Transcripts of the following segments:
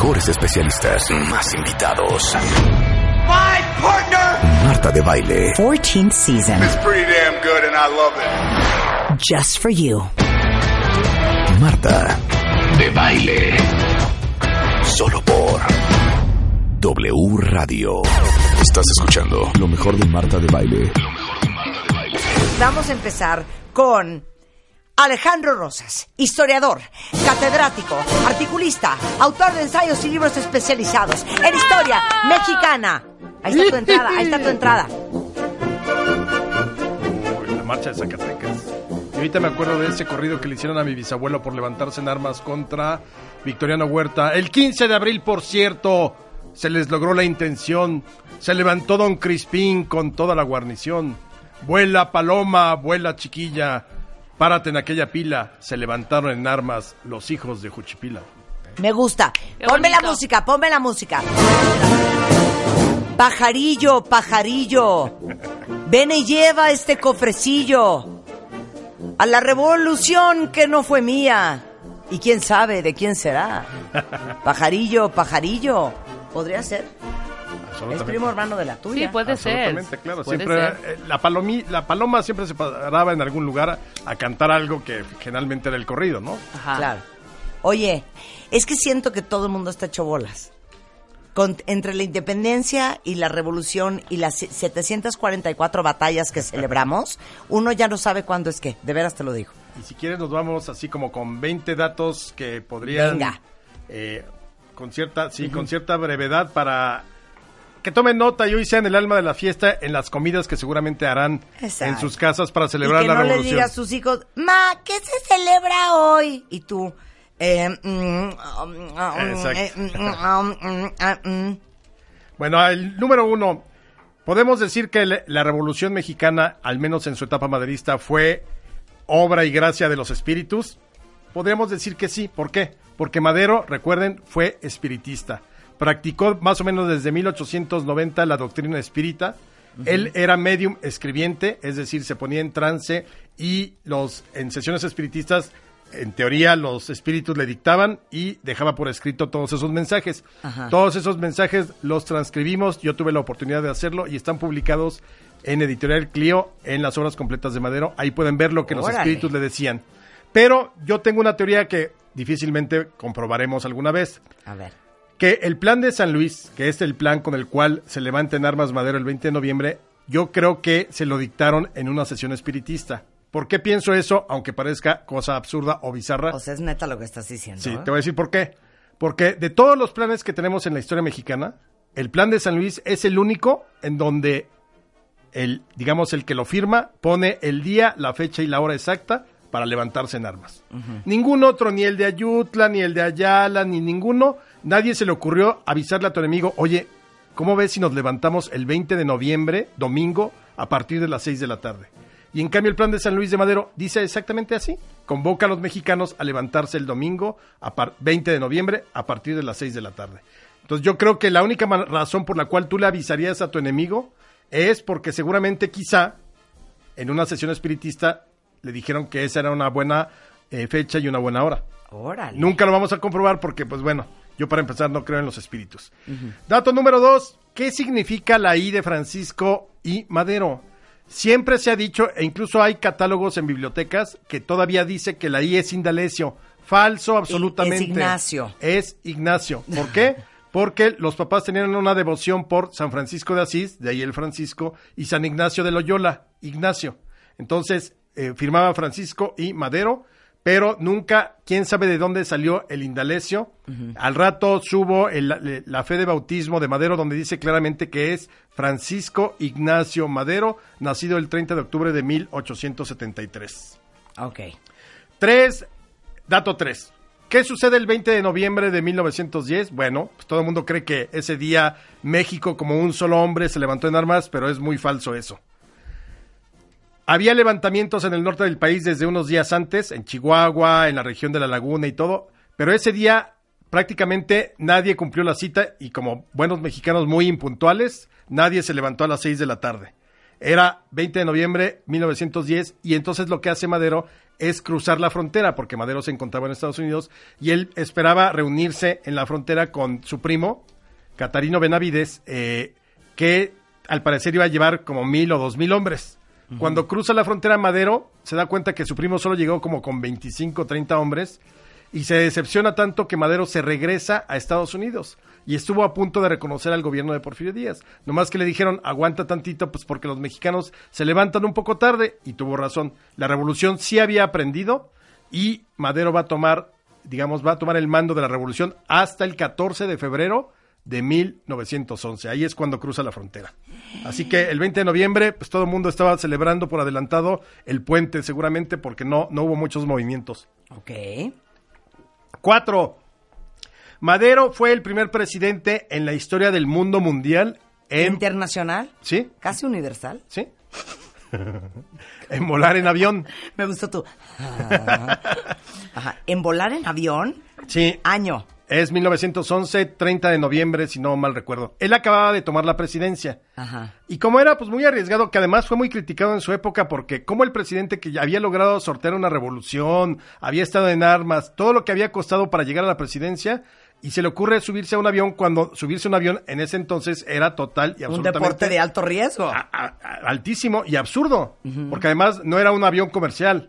Mejores especialistas. Más invitados. My partner Marta de Baile. 14th season. is pretty damn good and I love it. Just for you. Marta de Baile. Solo por W Radio. Estás escuchando lo mejor de Marta de Baile. Vamos a empezar con Alejandro Rosas, historiador, catedrático, articulista, autor de ensayos y libros especializados en historia mexicana. Ahí está tu entrada, ahí está tu entrada. la marcha de Zacatecas. Y ahorita me acuerdo de ese corrido que le hicieron a mi bisabuelo por levantarse en armas contra Victoriano Huerta. El 15 de abril, por cierto, se les logró la intención. Se levantó don Crispín con toda la guarnición. Vuela paloma, vuela chiquilla, párate en aquella pila. Se levantaron en armas los hijos de Juchipila. Me gusta. Qué Ponme la música, ponme la música. Pajarillo, pajarillo, ven y lleva este cofrecillo a la revolución que no fue mía. Y quién sabe de quién será. Pajarillo, pajarillo. Podría ser. Es Absolutamente. primo hermano de la tuya. Sí, puede ser. Absolutamente, claro. Puede Siempre, ser. eh, la, palomi- la paloma siempre se paraba en algún lugar a, a cantar algo que generalmente era el corrido, ¿no? Ajá. Claro. Oye, es que siento que todo el mundo está hecho bolas. Con- entre la independencia y la revolución y las 744 batallas que celebramos, uno ya no sabe cuándo es qué. De veras te lo digo. Y si quieres nos vamos así como con 20 datos que podrían... Venga. eh, con cierta, sí, con cierta brevedad para que tomen nota y hoy sean el alma de la fiesta en las comidas que seguramente harán Exacto. en sus casas para celebrar y que la no le revolución. diga a sus hijos, ma, ¿qué se celebra hoy? Y tú, eh, mm, Exacto. mm, mm. Bueno, el número uno. Podemos decir que le- la Revolución Mexicana, al menos en su etapa maderista, fue obra y gracia de los espíritus. Podríamos decir que sí. ¿Por qué? Porque Madero, recuerden, fue espiritista. Practicó más o menos desde 1890 la doctrina espírita. Él era medium escribiente, es decir, se ponía en trance y los en sesiones espiritistas, en teoría, los espíritus le dictaban y dejaba por escrito todos esos mensajes. Ajá. Todos esos mensajes los transcribimos, yo tuve la oportunidad de hacerlo y están publicados en Editorial Clio en las obras completas de Madero. Ahí pueden ver lo que los espíritus le decían. Pero yo tengo una teoría que difícilmente comprobaremos alguna vez. A ver. Que el plan de San Luis, que es el plan con el cual se levanta en armas Madero el 20 de noviembre, yo creo que se lo dictaron en una sesión espiritista. ¿Por qué pienso eso? Aunque parezca cosa absurda o bizarra. O sea, es neta lo que estás diciendo. Sí, ¿eh? te voy a decir por qué. Porque de todos los planes que tenemos en la historia mexicana, el plan de San Luis es el único en donde el, digamos, el que lo firma pone el día, la fecha y la hora exacta para levantarse en armas. Ningún otro, ni el de Ayutla, ni el de Ayala, ni ninguno, nadie se le ocurrió avisarle a tu enemigo, oye, ¿cómo ves si nos levantamos el 20 de noviembre, domingo, a partir de las 6 de la tarde? Y en cambio el plan de San Luis de Madero dice exactamente así. Convoca a los mexicanos a levantarse el domingo a par- 20 de noviembre a partir de las 6 de la tarde. Entonces yo creo que la única razón por la cual tú le avisarías a tu enemigo es porque seguramente quizá en una sesión espiritista le dijeron que esa era una buena eh, fecha y una buena hora. Órale. Nunca lo vamos a comprobar porque, pues bueno, yo para empezar no creo en los espíritus. Dato número dos, ¿qué significa la I de Francisco y Madero? Siempre se ha dicho, e incluso hay catálogos en bibliotecas, que todavía dice que la I es Indalecio. Falso, absolutamente. Ignacio. Es Ignacio. ¿Por qué? Porque los papás tenían una devoción por San Francisco de Asís, de ahí el Francisco, y San Ignacio de Loyola, Ignacio. Entonces, eh, firmaba Francisco y Madero, pero nunca, quién sabe de dónde salió el Indalecio. Al rato subo el- la fe de bautismo de Madero, donde dice claramente que es Francisco Ignacio Madero, nacido el 30 de octubre de 1873. Ok. Tres, dato tres. ¿Qué sucede el 20 de noviembre de 1910? Bueno, pues todo el mundo cree que ese día México como un solo hombre se levantó en armas, pero es muy falso eso. Había levantamientos en el norte del país desde unos días antes, en Chihuahua, en la región de la Laguna y todo, pero ese día prácticamente nadie cumplió la cita y como buenos mexicanos muy impuntuales, nadie se levantó a las 6 de la tarde. Era 20 de noviembre 1910 y entonces lo que hace Madero es cruzar la frontera porque Madero se encontraba en Estados Unidos y él esperaba reunirse en la frontera con su primo, Catarino Benavides, eh, que al parecer iba a llevar como mil o dos mil hombres. Cuando cruza la frontera Madero, se da cuenta que su primo solo llegó como con 25 o 30 hombres y se decepciona tanto que Madero se regresa a Estados Unidos y estuvo a punto de reconocer al gobierno de Porfirio Díaz. Nomás que le dijeron, aguanta tantito, pues porque los mexicanos se levantan un poco tarde y tuvo razón. La revolución sí había aprendido y Madero va a tomar, digamos, va a tomar el mando de la revolución hasta el 14 de febrero de 1911. Ahí es cuando cruza la frontera. Así que el 20 de noviembre, pues todo el mundo estaba celebrando por adelantado el puente, seguramente porque no, no hubo muchos movimientos. Ok. Cuatro. Madero fue el primer presidente en la historia del mundo mundial en... Internacional. ¿Sí? Casi universal. ¿Sí? en volar en avión. Me gustó tú. Ajá. En volar en avión. Sí. Año. Es 1911, 30 de noviembre, si no mal recuerdo. Él acababa de tomar la presidencia. Ajá. Y como era pues muy arriesgado, que además fue muy criticado en su época porque como el presidente que ya había logrado sortear una revolución, había estado en armas, todo lo que había costado para llegar a la presidencia, y se le ocurre subirse a un avión cuando subirse a un avión en ese entonces era total y Un absolutamente deporte de alto riesgo. a- a- a- altísimo y absurdo, porque además no era un avión comercial.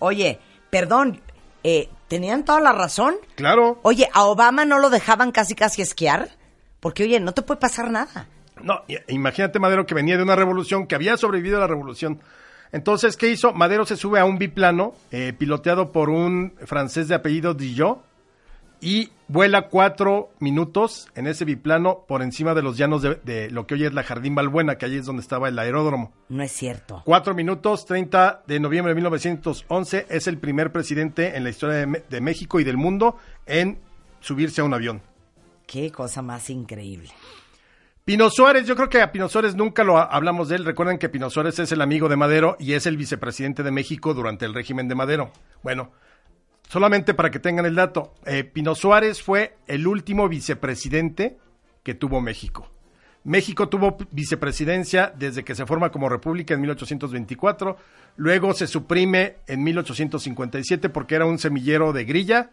Oye, perdón, eh, ¿tenían toda la razón? Claro. Oye, ¿a Obama no lo dejaban casi casi esquiar? Porque, oye, no te puede pasar nada. No, imagínate Madero que venía de una revolución, que había sobrevivido a la revolución. Entonces, ¿qué hizo? Madero se sube a un biplano eh, piloteado por un francés de apellido Dillot y vuela cuatro minutos en ese biplano por encima de los llanos de, de lo que hoy es la Jardín Balbuena, que allí es donde estaba el aeródromo. No es cierto. Cuatro minutos, 30 de noviembre de 1911, es el primer presidente en la historia de, de México y del mundo en subirse a un avión. Qué cosa más increíble. Pino Suárez, yo creo que a Pino Suárez nunca lo ha- hablamos de él. Recuerden que Pino Suárez es el amigo de Madero y es el vicepresidente de México durante el régimen de Madero. Bueno, solamente para que tengan el dato, eh, Pino Suárez fue el último vicepresidente que tuvo México. México tuvo vicepresidencia desde que se forma como república en 1824, luego se suprime en 1857 porque era un semillero de grilla,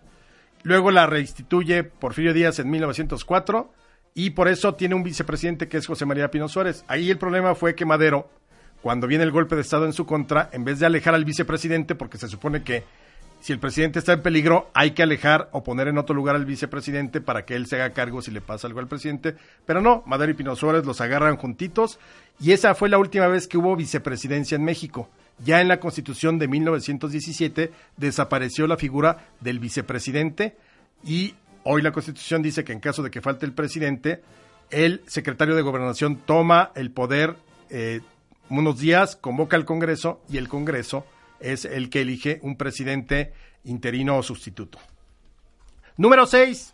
luego la reinstituye Porfirio Díaz en 1904 y por eso tiene un vicepresidente que es José María Pino Suárez. Ahí el problema fue que Madero, cuando viene el golpe de Estado en su contra, en vez de alejar al vicepresidente, porque se supone que si el presidente está en peligro, hay que alejar o poner en otro lugar al vicepresidente para que él se haga cargo si le pasa algo al presidente. Pero no, Madero y Pino Suárez los agarran juntitos y esa fue la última vez que hubo vicepresidencia en México. Ya en la Constitución de 1917 desapareció la figura del vicepresidente y hoy la Constitución dice que en caso de que falte el presidente, el secretario de Gobernación toma el poder eh, unos días, convoca al Congreso y el Congreso es el que elige un presidente interino o sustituto. Número 6.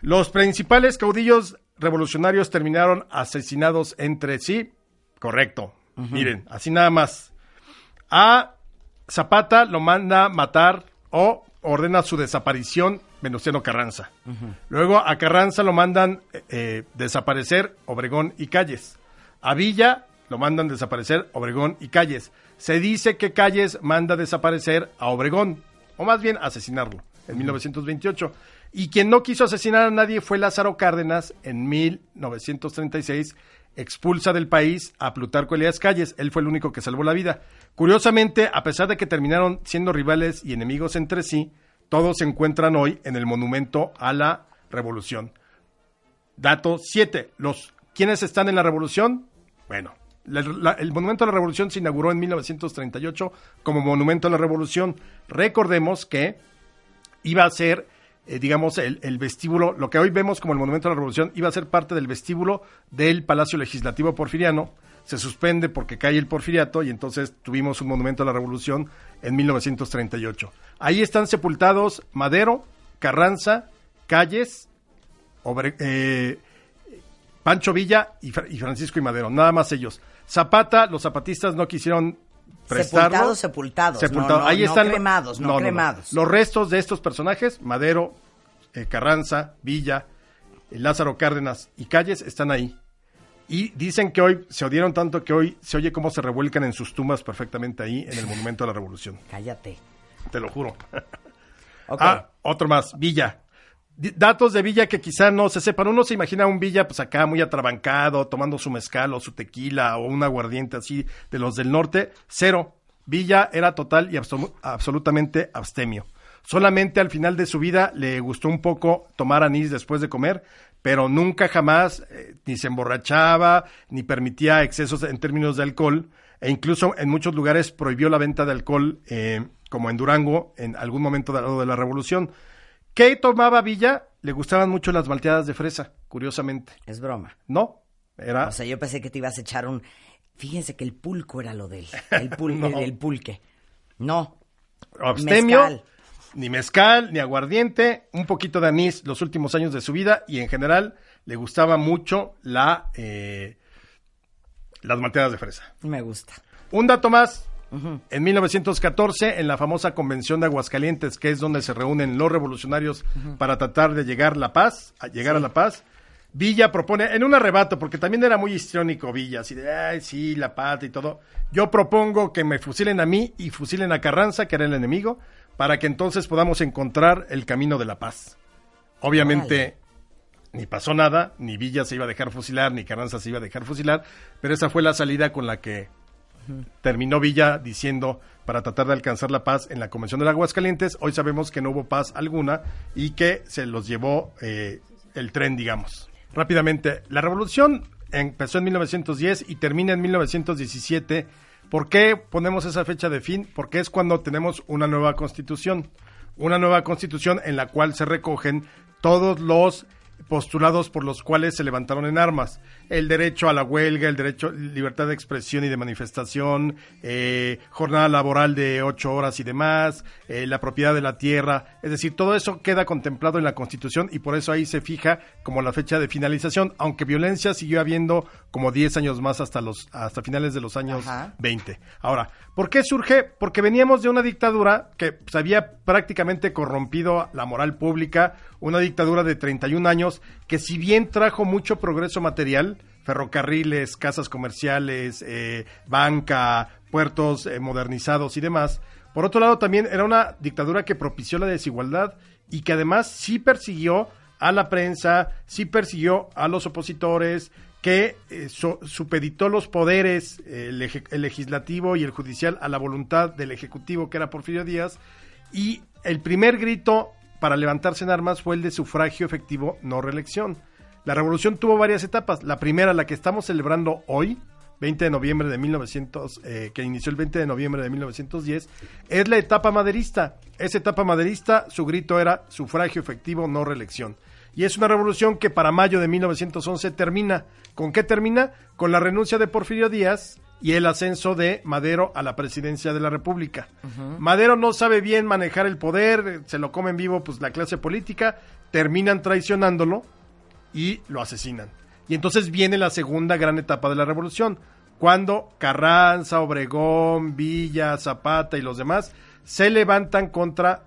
Los principales caudillos revolucionarios terminaron asesinados entre sí. Correcto. Miren, así nada más. A Zapata lo manda matar o ordena su desaparición Venustiano Carranza. Luego a Carranza lo mandan eh, eh, desaparecer Obregón y Calles. A Villa lo mandan desaparecer Obregón y Calles. Se dice que Calles manda desaparecer a Obregón, o más bien asesinarlo, en 1928. Y quien no quiso asesinar a nadie fue Lázaro Cárdenas en 1936 expulsa del país a Plutarco Elías Calles. Él fue el único que salvó la vida. Curiosamente, a pesar de que terminaron siendo rivales y enemigos entre sí, todos se encuentran hoy en el monumento a la revolución. Dato 7. Los ¿Quiénes están en la revolución? Bueno, el monumento a la revolución se inauguró en 1938 como monumento a la revolución. Recordemos que iba a ser, eh, digamos, el, vestíbulo, lo que hoy vemos como el Monumento a la Revolución, iba a ser parte del vestíbulo del Palacio Legislativo Porfiriano. Se suspende porque cae el porfiriato y entonces tuvimos un Monumento a la Revolución en 1938. Ahí están sepultados Madero, Carranza, Calles, eh, Pancho Villa y Francisco y Madero, nada más ellos. Zapata, los zapatistas no quisieron prestarlo. Sepultados, sepultados, Sepultados. no, no, Ahí no están cremados, no cremados. Los restos de estos personajes, Madero, eh, Carranza, Villa, eh, Lázaro Cárdenas y Calles, están ahí. Y dicen que hoy se odiaron tanto que hoy se oye cómo se revuelcan en sus tumbas perfectamente ahí en el Monumento a la Revolución. Cállate. Te lo juro. Ah, otro más, Villa. Datos de Villa que quizá no se sepan. Uno se imagina un Villa pues acá muy atrabancado, tomando su mezcal o su tequila o un aguardiente así de los del norte. Cero. Villa era total y absolu- absolutamente abstemio. Solamente al final de su vida le gustó un poco tomar anís después de comer, pero nunca jamás eh, ni se emborrachaba, ni permitía excesos en términos de alcohol, e incluso en muchos lugares prohibió la venta de alcohol, eh, como en Durango, en algún momento de la revolución. ¿Qué tomaba Villa? Le gustaban mucho las malteadas de fresa, curiosamente. Es broma. No, era... O sea, yo pensé que te ibas a echar un... Fíjense que el pulco era lo de él. El, pul- No. el, el pulque. No. abstemio, Mezcal. ni mezcal, ni aguardiente, un poquito de anís los últimos años de su vida y en general le gustaba mucho la eh, las malteadas de fresa. Me gusta. Un dato más. En 1914, en la famosa Convención de Aguascalientes, que es donde se reúnen los revolucionarios para tratar de llegar la paz, a llegar a la paz, Villa propone, en un arrebato, porque también era muy histriónico Villa, así de, ay, sí, la paz y todo. Yo propongo que me fusilen a mí y fusilen a Carranza, que era el enemigo, para que entonces podamos encontrar el camino de la paz. Obviamente, ni pasó nada, ni Villa se iba a dejar fusilar, ni Carranza se iba a dejar fusilar, pero esa fue la salida con la que terminó Villa diciendo para tratar de alcanzar la paz en la Convención de Aguascalientes. Hoy sabemos que no hubo paz alguna y que se los llevó eh, el tren, digamos. Rápidamente, la revolución empezó en 1910 y termina en 1917. ¿Por qué ponemos esa fecha de fin? Porque es cuando tenemos una nueva constitución. Una nueva constitución en la cual se recogen todos los postulados por los cuales se levantaron en armas. El derecho a la huelga, el derecho, libertad de expresión y de manifestación, eh, jornada laboral de ocho horas y demás, eh, la propiedad de la tierra. Es decir, todo eso queda contemplado en la Constitución y por eso ahí se fija como la fecha de finalización, aunque violencia siguió habiendo como 10 años más hasta, los, hasta finales de los años Ajá. 20. Ahora, ¿por qué surge? Porque veníamos de una dictadura que pues, había prácticamente corrompido la moral pública, una dictadura de 31 años que si bien trajo mucho progreso material, ferrocarriles, casas comerciales, eh, banca, puertos eh, modernizados y demás, por otro lado también era una dictadura que propició la desigualdad y que además sí persiguió a la prensa, sí persiguió a los opositores, que eh, supeditó los poderes, eh, el legislativo y el judicial, a la voluntad del ejecutivo, que era Porfirio Díaz, y el primer grito para levantarse en armas fue el de sufragio efectivo, no reelección. La revolución tuvo varias etapas. La primera, la que estamos celebrando hoy, 20 de noviembre de 1900, eh, que inició el 20 de noviembre de 1910, es la etapa maderista. Esa etapa maderista, su grito era sufragio efectivo, no reelección. Y es una revolución que para mayo de 1911 termina. ¿Con qué termina? Con la renuncia de Porfirio Díaz y el ascenso de Madero a la presidencia de la República. Madero no sabe bien manejar el poder, se lo come en vivo pues la clase política, terminan traicionándolo y lo asesinan. Y entonces viene la segunda gran etapa de la revolución, cuando Carranza, Obregón, Villa, Zapata y los demás se levantan contra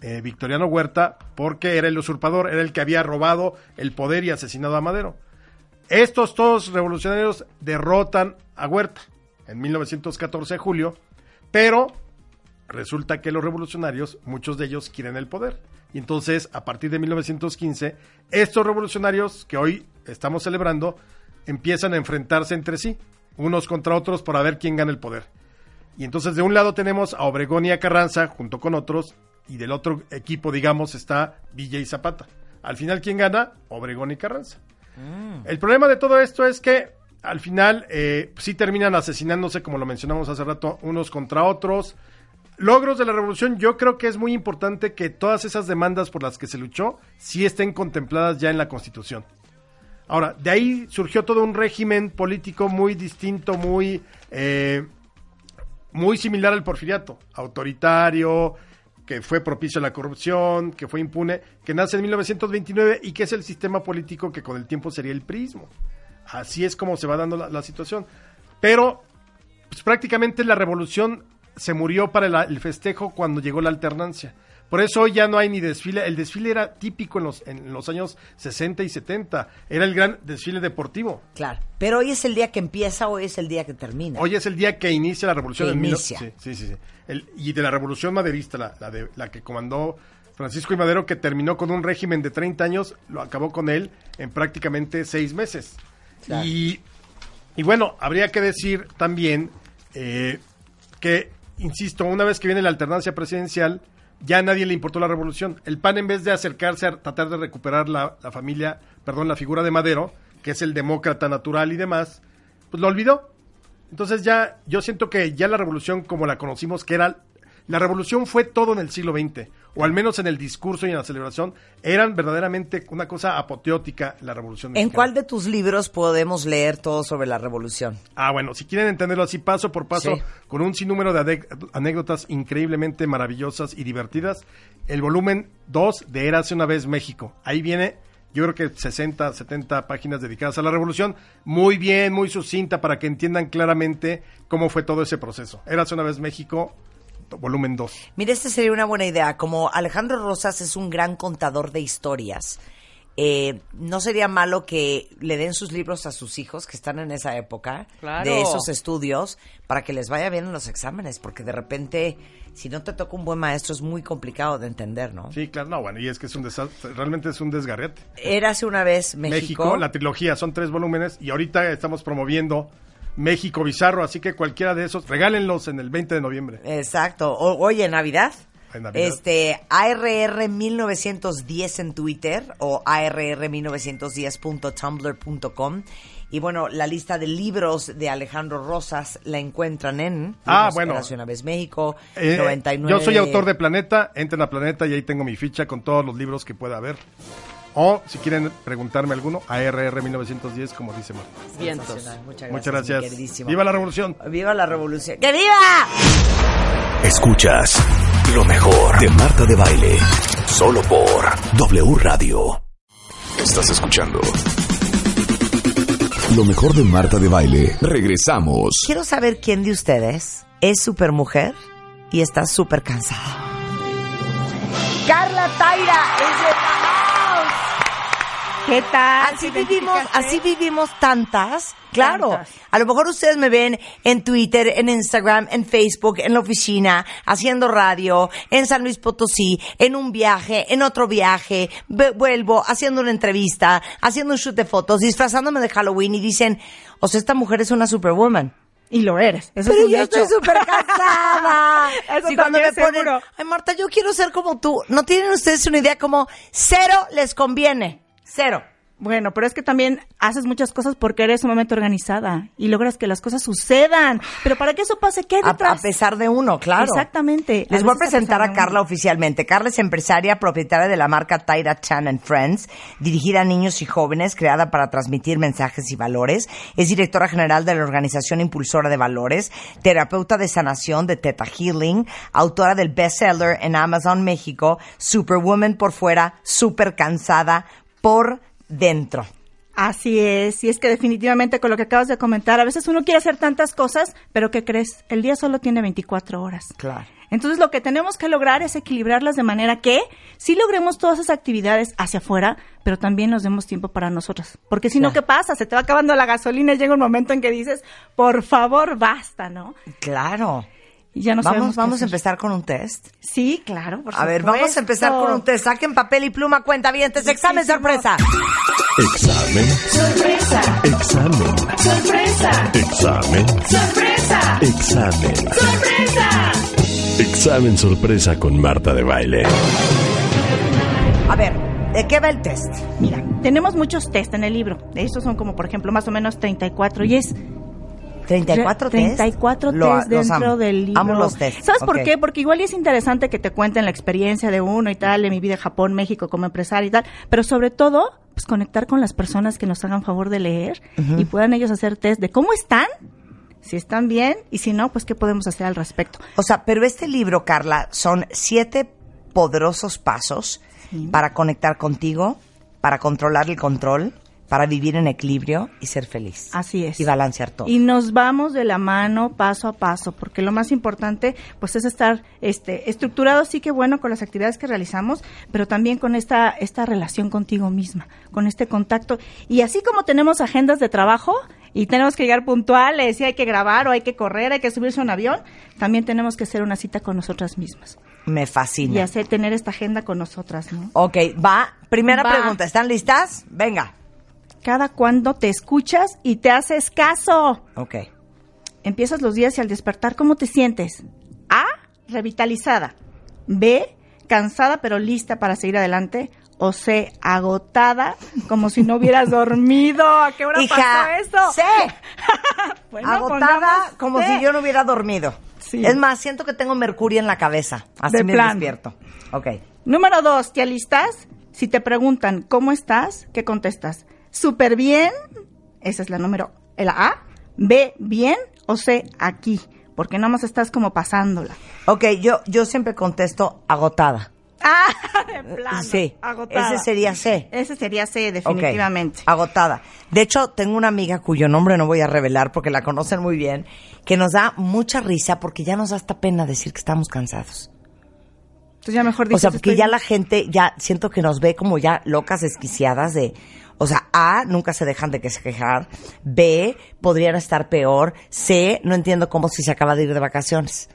eh, Victoriano Huerta porque era el usurpador, era el que había robado el poder y asesinado a Madero. Estos todos revolucionarios derrotan a Huerta en 1914 de julio, pero resulta que los revolucionarios, muchos de ellos quieren el poder. Y entonces, a partir de 1915, estos revolucionarios que hoy estamos celebrando empiezan a enfrentarse entre sí, unos contra otros, para ver quién gana el poder. Y entonces, de un lado tenemos a Obregón y a Carranza, junto con otros, y del otro equipo, digamos, está Villa y Zapata. Al final, ¿quién gana? Obregón y Carranza. El problema de todo esto es que al final eh, sí terminan asesinándose, como lo mencionamos hace rato, unos contra otros. Logros de la revolución, yo creo que es muy importante que todas esas demandas por las que se luchó sí estén contempladas ya en la Constitución. Ahora, de ahí surgió todo un régimen político muy distinto, muy, eh, muy similar al porfiriato, autoritario, que fue propicio a la corrupción, que fue impune, que nace en 1929 y que es el sistema político que con el tiempo sería el prismo. Así es como se va dando la, la situación. Pero pues, prácticamente la revolución se murió para el festejo cuando llegó la alternancia. Por eso hoy ya no hay ni desfile. El desfile era típico en los, en los años 60 y 70. Era el gran desfile deportivo. Claro. Pero hoy es el día que empieza, hoy es el día que termina. Hoy es el día que inicia la revolución. Que inicia. sí, sí, sí. sí. El- y de la revolución maderista, la, la, de, la que comandó Francisco y Madero, que terminó con un régimen de 30 años, lo acabó con él en prácticamente seis meses. Claro. Y, y bueno, habría que decir también eh, que, insisto, una vez que viene la alternancia presidencial, ya a nadie le importó la revolución. El PAN, en vez de acercarse a tratar de recuperar la, la familia, perdón, la figura de Madero, que es el demócrata natural y demás, pues lo olvidó. Entonces ya, yo siento que ya la revolución como la conocimos, que era, la revolución fue todo en el siglo XX, o al menos en el discurso y en la celebración, eran verdaderamente una cosa apoteótica la revolución. ¿En mexicana. cuál de tus libros podemos leer todo sobre la revolución? Ah, bueno, si quieren entenderlo así paso por paso, Sí. con un sinnúmero de anécdotas increíblemente maravillosas y divertidas, el volumen 2 de Érase una vez México. Ahí viene, yo creo que 60, 70 páginas dedicadas a la revolución, muy bien, muy sucinta para que entiendan claramente cómo fue todo ese proceso. Érase una vez México, volumen 2. Mira, esta sería una buena idea. Como Alejandro Rosas es un gran contador de historias, eh, no sería malo que le den sus libros a sus hijos que están en esa época Claro. de esos estudios para que les vaya bien en los exámenes, porque de repente, si no te toca un buen maestro, es muy complicado de entender, ¿no? Sí, claro, no, bueno, y es que es un desastre, realmente es un desgarrete. Érase una vez México. México, la trilogía, son tres volúmenes y ahorita estamos promoviendo México Bizarro, así que cualquiera de esos, regálenlos en el 20 de noviembre. Exacto. O- oye, Navidad. En Navidad. Este, ARR 1910 en Twitter o ARR1910.tumblr.com. Y bueno, la lista de libros de Alejandro Rosas la encuentran en Ah, bueno. Una vez México, Eh, 99. Yo soy autor de Planeta, entren a Planeta y ahí tengo mi ficha con todos los libros que pueda haber. O si quieren preguntarme alguno, ARR 1910, como dice Marta. Vientos. Muchas gracias. Muchas gracias. ¡Viva la revolución! ¡Viva la revolución! ¡Que viva! Escuchas lo mejor de Marta de Baile. Solo por W Radio. Estás escuchando lo mejor de Marta de Baile. Regresamos. Quiero saber quién de ustedes es super mujer y está súper cansada. Carla Taira es de. ¿Qué tal? Así ¿Te vivimos, así vivimos tantas. Claro. Tantas. A lo mejor ustedes me ven en Twitter, en Instagram, en Facebook, en la oficina, haciendo radio, en San Luis Potosí, en un viaje, en otro viaje, vuelvo, haciendo una entrevista, haciendo un shoot de fotos, disfrazándome de Halloween y dicen, o sea, esta mujer es una superwoman. Y lo eres. Eso Pero es yo hecho. estoy súper cansada. Eso Sí, cuando me también ponen, seguro. ay Marta, yo quiero ser como tú. ¿No tienen ustedes una idea como cero les conviene? Cero. Bueno, pero es que también haces muchas cosas porque eres sumamente organizada y logras que las cosas sucedan. Pero para que eso pase, ¿qué hay detrás? a pesar de uno, claro. Exactamente. Les A voy a presentar a Carla oficialmente. Carla es empresaria, propietaria de la marca Tyra Chan and Friends, dirigida a niños y jóvenes, creada para transmitir mensajes y valores. Es directora general de la organización Impulsora de Valores, terapeuta de sanación de Teta Healing, autora del bestseller en Amazon México, Superwoman por fuera, super cansada por dentro. Así es, y es que definitivamente con lo que acabas de comentar, a veces uno quiere hacer tantas cosas, pero ¿qué crees? El día solo tiene 24 horas. Claro. Entonces lo que tenemos que lograr es equilibrarlas de manera que sí logremos todas esas actividades hacia afuera, pero también nos demos tiempo para nosotras. Porque si no, ¿qué pasa? Se te va acabando la gasolina y llega un momento en que dices, por favor, basta, ¿no? Claro. Y ya no vamos vamos a empezar con un test. Sí, claro, por A ver, vamos a empezar con un test. Saquen papel y pluma, cuenta bien. Examen sorpresa. Examen. Sorpresa, Examen. sorpresa, Examen. sorpresa, Examen. sorpresa. Examen sorpresa con Marta de Baile. A ver, ¿de qué va el test? Mira, tenemos muchos test en el libro. Estos son como, por ejemplo, más o menos 34 y es 34 test. 34 Lo- test dentro amo. del libro. Amo los test. ¿Sabes por qué? Porque igual es interesante que te cuenten la experiencia de uno y tal, de mi vida en Japón, México como empresaria y tal, pero sobre todo, pues conectar con las personas que nos hagan favor de leer y puedan ellos hacer test de cómo están, si están bien y si no, pues qué podemos hacer al respecto. O sea, pero este libro, Carla, son siete poderosos pasos para conectar contigo, para controlar el control, para vivir en equilibrio y ser feliz. Así es. Y balancear todo. Y nos vamos de la mano paso a paso, porque lo más importante pues es estar este estructurado sí que bueno con las actividades que realizamos, pero también con esta esta relación contigo misma, con este contacto y así como tenemos agendas de trabajo y tenemos que llegar puntuales y hay que grabar o hay que correr, hay que subirse a un avión, también tenemos que hacer una cita con nosotras mismas Me fascina. y hacer tener esta agenda con nosotras, ¿no? Ok, va. Primera Va. pregunta. ¿Están listas? Venga. Cada cuando te escuchas y te haces caso. Ok. Empiezas los días y al despertar, ¿cómo te sientes? A, revitalizada. B, cansada pero lista para seguir adelante. O C, agotada, como si no hubieras dormido. ¿A qué hora Hija, pasó eso? Bueno, Agotada como C. si yo no hubiera dormido. Sí. Es más, siento que tengo mercurio en la cabeza. Así De me plano. despierto. Ok. Número dos, ¿te alistas? Si te preguntan cómo estás, ¿qué contestas? Súper bien. Esa es la número, la A. B, bien. O C, aquí. Porque nomás estás como pasándola. Ok, yo, yo siempre contesto agotada. Ah, de plano. Sí. Agotada. Ese sería C. Ese sería C, definitivamente. Agotada. De hecho, tengo una amiga cuyo nombre no voy a revelar porque la conocen muy bien, que nos da mucha risa porque ya nos da hasta pena decir que estamos cansados. Entonces ya mejor O sea, porque estoy- ya la gente ya siento que nos ve como ya locas, desquiciadas de, o sea, A, nunca se dejan de que se quejar. B, podrían estar peor. C, no entiendo cómo si se acaba de ir de vacaciones.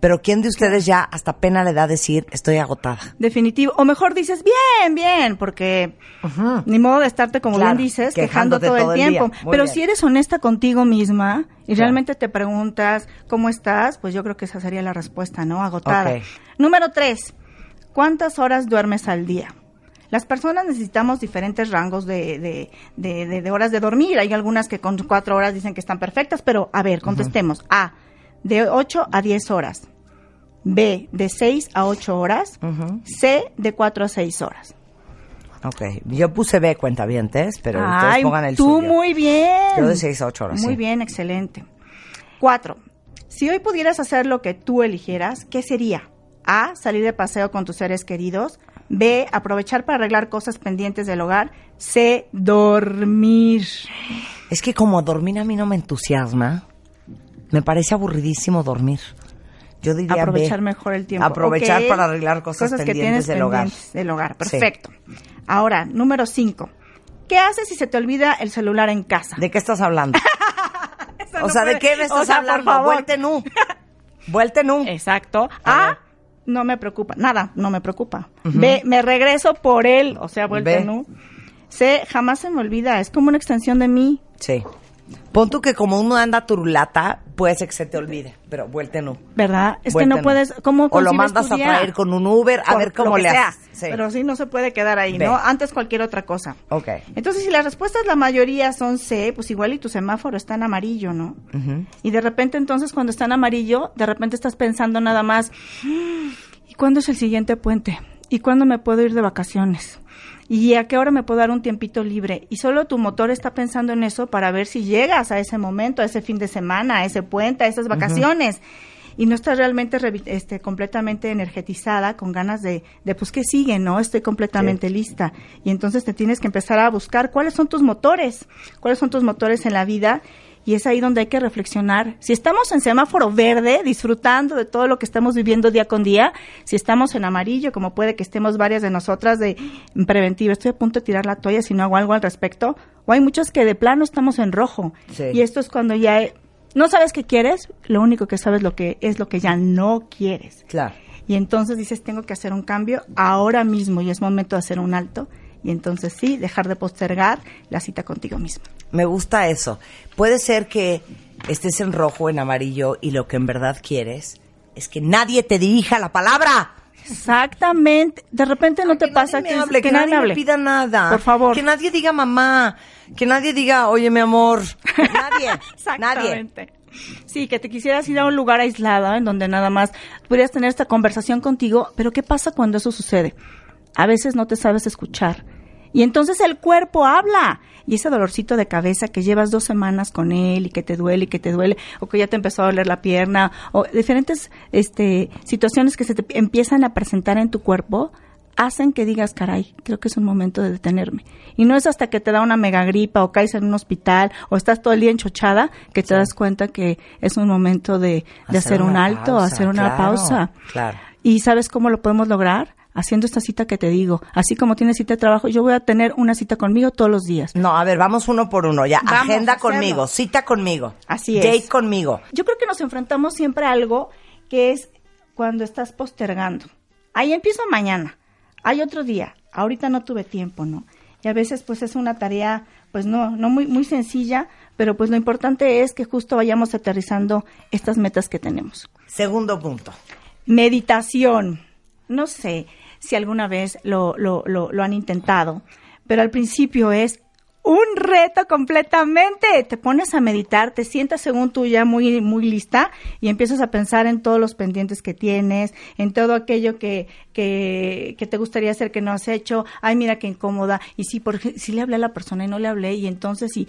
Pero ¿quién de ustedes ya hasta pena le da decir estoy agotada? Definitivo. O mejor dices, bien, bien, porque ni modo de estarte, como Claro, bien dices, quejando todo, todo el tiempo. Pero bien. si eres honesta contigo misma y Claro. realmente te preguntas cómo estás, pues yo creo que esa sería la respuesta, ¿no? Agotada. Número tres, ¿cuántas horas duermes al día? Las personas necesitamos diferentes rangos de, de, de, de- de horas de dormir. Hay algunas que con cuatro horas dicen que están perfectas, pero a ver, contestemos. A, de 8 a 10 horas. B, de 6 a 8 horas. C, de 4 a 6 horas. Ok, yo puse B cuentavientes, pero ustedes Ay, pongan el tú suyo. muy bien. Yo de seis a ocho horas, Muy sí. bien, excelente. Cuatro. Si hoy pudieras hacer lo que tú eligieras, ¿qué sería? A, salir de paseo con tus seres queridos. B, aprovechar para arreglar cosas pendientes del hogar. C, dormir. Es que como dormir a mí no me entusiasma, me parece aburridísimo dormir. Yo diría Aprovechar B. mejor el tiempo. Aprovechar para arreglar cosas, pendientes del hogar. del hogar. Sí. Perfecto. Ahora, número cinco. ¿Qué haces si se te olvida el celular en casa? ¿De qué estás hablando? O no sea, ¿de qué me estás o sea, por hablando? Vuelte nu. Vuelte nu. Exacto. A A, ver. no me preocupa. Nada, no me preocupa. B, me regreso por él. O sea, vuelta B. nu. C, jamás se me olvida. Es como una extensión de mí. Sí. Pon tú que como uno anda turulata, puede ser que se te olvide, pero vuelte nu. ¿Verdad? Es que no puedes. ¿Cómo O lo mandas a traer con un Uber, a Con ver cómo le sea. haces. Sí. Pero sí, no se puede quedar ahí. ¿no? Antes cualquier otra cosa. Ok. Entonces, si las respuestas la mayoría son C, pues igual y tu semáforo está en amarillo, ¿no? Y de repente, entonces, cuando está en amarillo, de repente estás pensando nada más, "Mm, ¿y cuándo es el siguiente puente? ¿Y cuándo me puedo ir de vacaciones? ¿Y a qué hora me puedo dar un tiempito libre? Y solo tu motor está pensando en eso para ver si llegas a ese momento, a ese fin de semana, a ese puente, a esas vacaciones. Y no estás realmente este, completamente energetizada, con ganas de, de, pues, ¿qué sigue, no? Estoy completamente lista. Y entonces te tienes que empezar a buscar cuáles son tus motores, cuáles son tus motores en la vida y es ahí donde hay que reflexionar. Si estamos en semáforo verde, disfrutando de todo lo que estamos viviendo día con día, si estamos en amarillo, como puede que estemos varias de nosotras de en preventiva, estoy a punto de tirar la toalla si no hago algo al respecto, o hay muchos que de plano estamos en rojo. Sí. Y esto es cuando ya no sabes qué quieres, lo único que sabes lo que es lo que ya no quieres. Claro. Y entonces dices, tengo que hacer un cambio ahora mismo y es momento de hacer un alto. Y entonces sí, dejar de postergar la cita contigo mismo. Me gusta eso. Puede ser que estés en rojo en amarillo y lo que en verdad quieres es que nadie te dirija la palabra. Exactamente. De repente no te pasa me que, hable, que, nadie nadie me hable. me pida nada. Por favor. Que nadie diga mamá. Que nadie diga, oye, mi amor. Nadie. nadie. Exactamente. Sí, que te quisieras ir a un lugar aislado en donde nada más pudieras tener esta conversación contigo, pero ¿qué pasa cuando eso sucede? A veces no te sabes escuchar. Y entonces el cuerpo habla. Y ese dolorcito de cabeza que llevas dos semanas con él y que te duele y que te duele, o que ya te empezó a doler la pierna, o diferentes este, situaciones que se te empiezan a presentar en tu cuerpo, hacen que digas, caray, creo que es un momento de detenerme. Y no es hasta que te da una mega gripa o caes en un hospital o estás todo el día enchochada que te das cuenta que es un momento de, de hacer, un alto, pausa, hacer una claro, pausa. claro. ¿Y sabes cómo lo podemos lograr? Haciendo esta cita que te digo. Así como tienes cita de trabajo, yo voy a tener una cita conmigo todos los días. No, a ver, vamos uno por uno. Ya, Vamos agenda conmigo, cita conmigo. Así es. Date conmigo. Yo creo que nos enfrentamos siempre a algo que es cuando estás postergando. Ahí empiezo mañana. Hay otro día. Ahorita no tuve tiempo, ¿no? Y a veces pues es una tarea pues no no muy muy sencilla, pero pues lo importante es que justo vayamos aterrizando estas metas que tenemos. Segundo punto. Meditación. No sé si alguna vez lo, lo, lo, han intentado, pero al principio es un reto completamente. Te pones a meditar, te sientas según tú ya muy, muy lista y empiezas a pensar en todos los pendientes que tienes, en todo aquello que, que, que te gustaría hacer que no has hecho. Ay, mira qué incómoda. Y si, por, si le hablé a la persona y no le hablé, y entonces, y,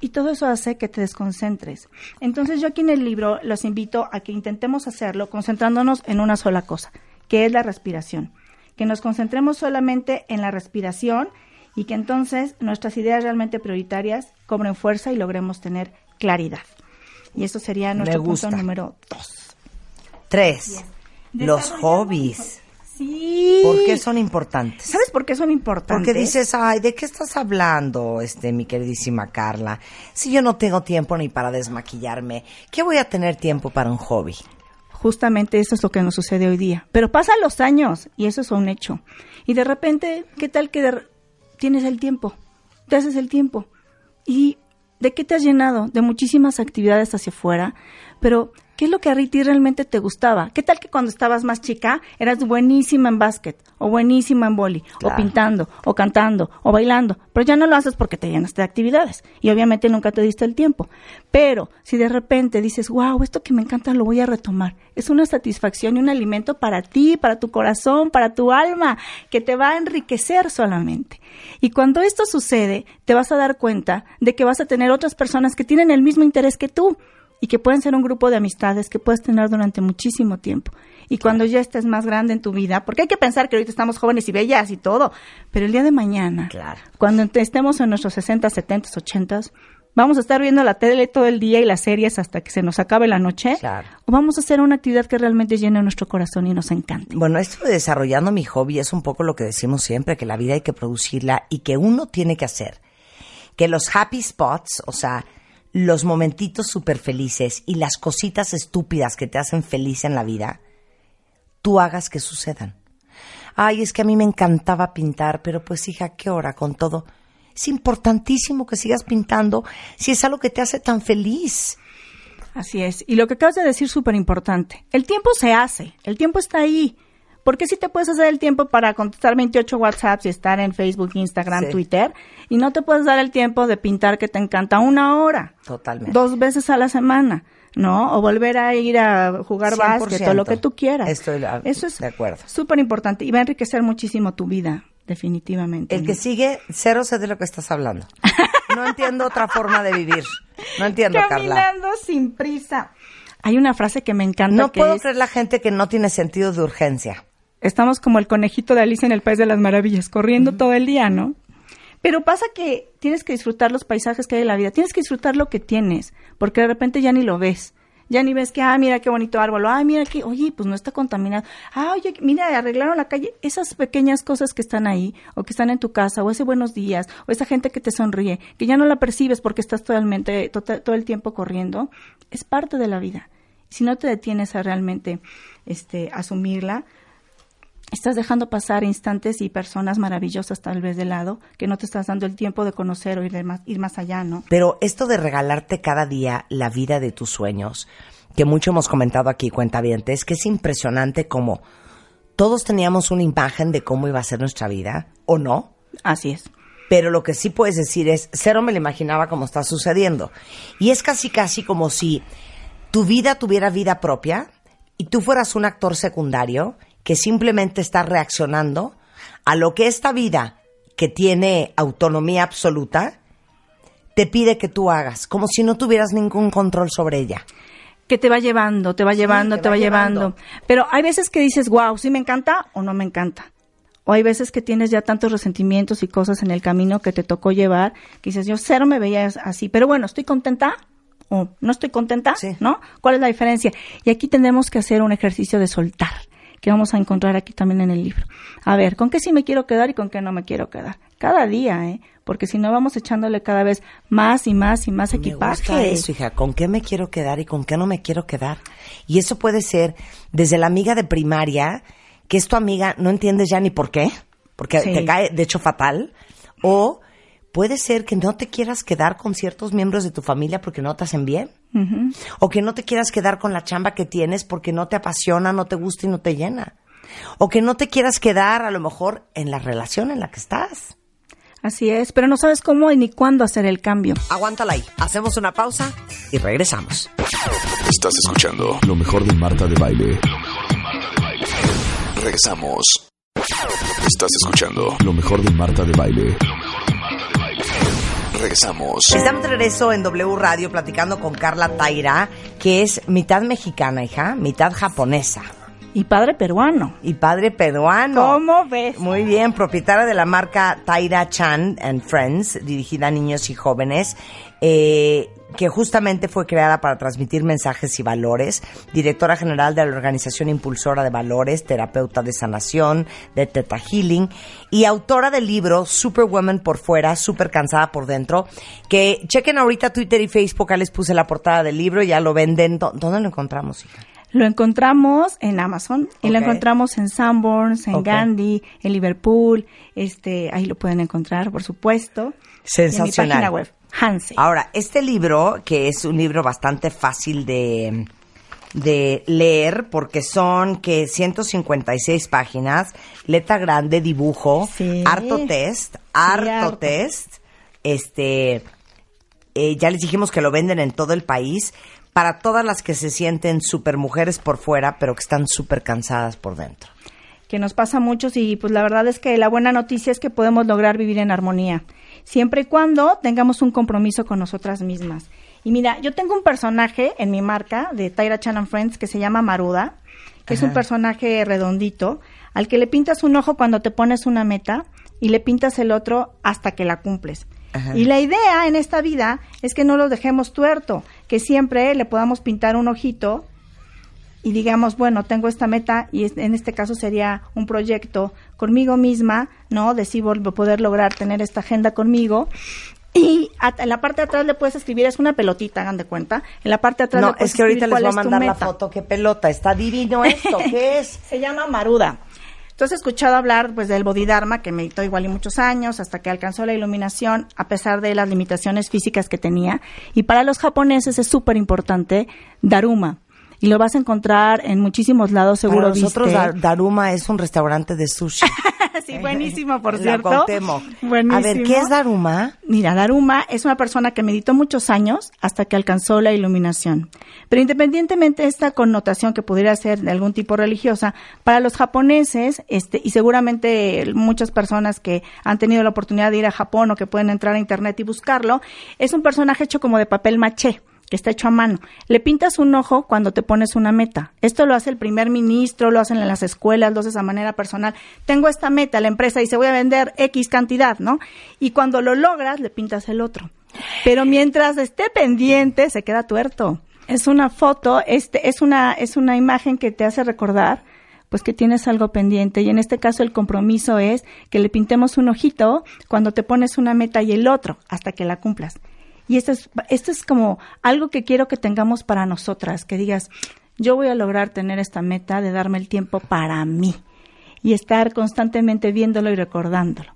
y todo eso hace que te desconcentres. Entonces yo aquí en el libro los invito a que intentemos hacerlo concentrándonos en una sola cosa, que es la respiración. Que nos concentremos solamente en la respiración y que entonces nuestras ideas realmente prioritarias cobren fuerza y logremos tener claridad. Y eso sería nuestro punto número dos. Tres. Los hobbies. Sí. ¿Por qué son importantes? ¿Sabes por qué son importantes? Porque dices, ay, ¿de qué estás hablando, este, mi queridísima Carla? Si yo no tengo tiempo ni para desmaquillarme, ¿qué voy a tener tiempo para un hobby? Justamente eso es lo que nos sucede hoy día. Pero pasan los años y eso es un hecho. Y de repente, ¿qué tal que tienes el tiempo? Te haces el tiempo. ¿Y de qué te has llenado? De muchísimas actividades hacia afuera. Pero, ¿qué es lo que a ti realmente te gustaba? ¿Qué tal que cuando estabas más chica eras buenísima en básquet, o buenísima en boli, Claro. o pintando, o cantando, o bailando? Pero ya no lo haces porque te llenaste de actividades y obviamente nunca te diste el tiempo. Pero si de repente dices, wow, esto que me encanta lo voy a retomar, es una satisfacción y un alimento para ti, para tu corazón, para tu alma, que te va a enriquecer solamente. Y cuando esto sucede, te vas a dar cuenta de que vas a tener otras personas que tienen el mismo interés que tú y que pueden ser un grupo de amistades que puedes tener durante muchísimo tiempo. Y cuando ya estés más grande en tu vida, porque hay que pensar que ahorita estamos jóvenes y bellas y todo, pero el día de mañana, Claro. cuando te- estemos en nuestros 60, 70, 80, vamos a estar viendo la tele todo el día y las series hasta que se nos acabe la noche, Claro. o vamos a hacer una actividad que realmente llene nuestro corazón y nos encante. Bueno, esto de desarrollando mi hobby es un poco lo que decimos siempre, que la vida hay que producirla y que uno tiene que hacer. Que los happy spots, o sea, los momentitos súper felices y las cositas estúpidas que te hacen feliz en la vida, tú hagas que sucedan. Ay, es que a mí me encantaba pintar, pero pues hija, ¿qué hora con todo? Es importantísimo que sigas pintando si es algo que te hace tan feliz. Así es. Y lo que acabas de decir súper importante. El tiempo se hace, el tiempo está ahí. ¿Por qué si te puedes hacer el tiempo para contestar 28 WhatsApps y estar en Facebook, Instagram, Sí. Twitter? Y no te puedes dar el tiempo de pintar que te encanta una hora. Totalmente. Dos veces a la semana, ¿no? O volver a ir a jugar 100%. básquet o lo que tú quieras. Estoy de- Eso es de acuerdo. súper importante y va a enriquecer muchísimo tu vida, definitivamente. El que sigue, cero sé de lo que estás hablando. No entiendo otra forma de vivir. No entiendo, Carla. Caminando sin prisa. Hay una frase que me encanta No que puedo es, creer la gente que no tiene sentido de urgencia. Estamos como el conejito de Alicia en el País de las Maravillas, corriendo todo el día, ¿no? Pero pasa que tienes que disfrutar los paisajes que hay en la vida, tienes que disfrutar lo que tienes, porque de repente ya ni lo ves. Ya ni ves que, ah, mira qué bonito árbol, ah, mira que, oye, pues no está contaminado, ah, oye, mira, arreglaron la calle. Esas pequeñas cosas que están ahí, o que están en tu casa, o ese buenos días, o esa gente que te sonríe, que ya no la percibes porque estás totalmente, tota- todo el tiempo corriendo, es parte de la vida. Si no te detienes a realmente este, asumirla, estás dejando pasar instantes y personas maravillosas tal vez de lado que no te estás dando el tiempo de conocer o ir, de más, ir más allá, ¿no? Pero esto de regalarte cada día la vida de tus sueños, que mucho hemos comentado aquí, cuenta es que es impresionante como todos teníamos una imagen de cómo iba a ser nuestra vida, ¿o no? Así es. Pero lo que sí puedes decir es, cero me lo imaginaba como está sucediendo. Y es casi casi como si tu vida tuviera vida propia y tú fueras un actor secundario que simplemente está reaccionando a lo que esta vida que tiene autonomía absoluta, te pide que tú hagas, como si no tuvieras ningún control sobre ella. que te va llevando, te va llevando, te te, va va llevando. llevando. Pero hay veces que dices, wow, sí me encanta o no me encanta. O hay veces que tienes ya tantos resentimientos y cosas en el camino que te tocó llevar, que dices, yo cero me veía así, pero bueno, estoy contenta o no estoy contenta, Sí. ¿no? ¿Cuál es la diferencia? Y aquí tenemos que hacer un ejercicio de soltar, que vamos a encontrar aquí también en el libro. A ver, ¿con qué sí me quiero quedar y con qué no me quiero quedar? Cada día, ¿eh? Porque si no vamos echándole cada vez más y más y más Me equipaje. gusta eso, hija. ¿Con qué me quiero quedar y con qué no me quiero quedar? Y eso puede ser desde la amiga de primaria, que es tu amiga, no entiendes ya ni por qué, porque Sí. te cae, de hecho, fatal. O puede ser que no te quieras quedar con ciertos miembros de tu familia porque no te hacen bien. O que no te quieras quedar con la chamba que tienes porque no te apasiona, no te gusta y no te llena. O que no te quieras quedar a lo mejor en la relación en la que estás. Así es, pero no sabes cómo y ni cuándo hacer el cambio. Aguántala ahí. Hacemos una pausa y regresamos. Estás escuchando lo mejor de Marta de Baile. Regresamos. Estás escuchando lo mejor de Marta de Baile. Regresamos. Estamos de regreso en W Radio platicando con Carla Taira, que es mitad mexicana, hija, mitad japonesa Y padre peruano. y padre peruano. ¿Cómo ves? Muy bien, propietaria de la marca Taira Chan and Friends, dirigida a niños y jóvenes, eh, que justamente fue creada para transmitir mensajes y valores, directora general de la Organización Impulsora de Valores, terapeuta de sanación, de Teta Healing, y autora del libro Superwoman por fuera, super cansada por dentro, que chequen ahorita Twitter y Facebook, ahí les puse la portada del libro, ya lo venden. ¿Dó- ¿Dónde lo encontramos, hija? Lo encontramos en Amazon y lo encontramos en Sanborns, en. Gandhi, en Liverpool. Este, ahí lo pueden encontrar, por supuesto. Y en mi Sensacional. página web, Hanse. Ahora, este libro, que es un libro bastante fácil de, de leer, porque son que 156 páginas, letra grande, dibujo, Sí. harto test, harto, harto. test. Este, eh, ya les dijimos que lo venden en todo el país para todas las que se sienten super mujeres por fuera, pero que están súper cansadas por dentro. que nos pasa a muchos y pues la verdad es que la buena noticia es que podemos lograr vivir en armonía, siempre y cuando tengamos un compromiso con nosotras mismas. Y mira, yo tengo un personaje en mi marca de Tyra Chan and Friends que se llama Maruda, que es un personaje redondito, al que le pintas un ojo cuando te pones una meta y le pintas el otro hasta que la cumples. Ajá. Y la idea en esta vida es que no lo dejemos tuerto, que siempre le podamos pintar un ojito y digamos, bueno, tengo esta meta y en este caso sería un proyecto conmigo misma, ¿no? De vol- poder lograr tener esta agenda conmigo. Y en la parte de atrás le puedes escribir, es una pelotita, hagan de cuenta. En la parte de atrás le No, puedes es que ahorita les voy a mandar la foto. ¿Qué pelota? Está divino esto. ¿Qué es? Se llama Maruda. Entonces he escuchado hablar pues del Bodhidharma, que meditó igual y muchos años, hasta que alcanzó la iluminación, a pesar de las limitaciones físicas que tenía. Y para los japoneses es súper importante Daruma. Y lo vas a encontrar en muchísimos lados, seguro Para nosotros viste. Daruma es un restaurante de sushi. sí, buenísimo, por la cierto. Buenísimo. A ver, ¿qué es Daruma? Mira, Daruma es una persona que meditó muchos años hasta que alcanzó la iluminación. Pero independientemente de esta connotación que pudiera ser de algún tipo religiosa, para los japoneses, este, y seguramente muchas personas que han tenido la oportunidad de ir a Japón o que pueden entrar a internet y buscarlo, es un personaje hecho como de papel maché que está hecho a mano. Le pintas un ojo cuando te pones una meta. Esto lo hace el primer ministro, lo hacen en las escuelas, lo haces a manera personal. Tengo esta meta, la empresa dice voy a vender X cantidad, ¿no? Y cuando lo logras, le pintas el otro. Pero mientras esté pendiente, se queda tuerto. Es una foto, este, es una, es una imagen que te hace recordar pues que tienes algo pendiente y en este caso el compromiso es que le pintemos un ojito cuando te pones una meta y el otro hasta que la cumplas. Y esto es, esto es como algo que quiero que tengamos para nosotras, que digas, yo voy a lograr tener esta meta de darme el tiempo para mí y estar constantemente viéndolo y recordándolo.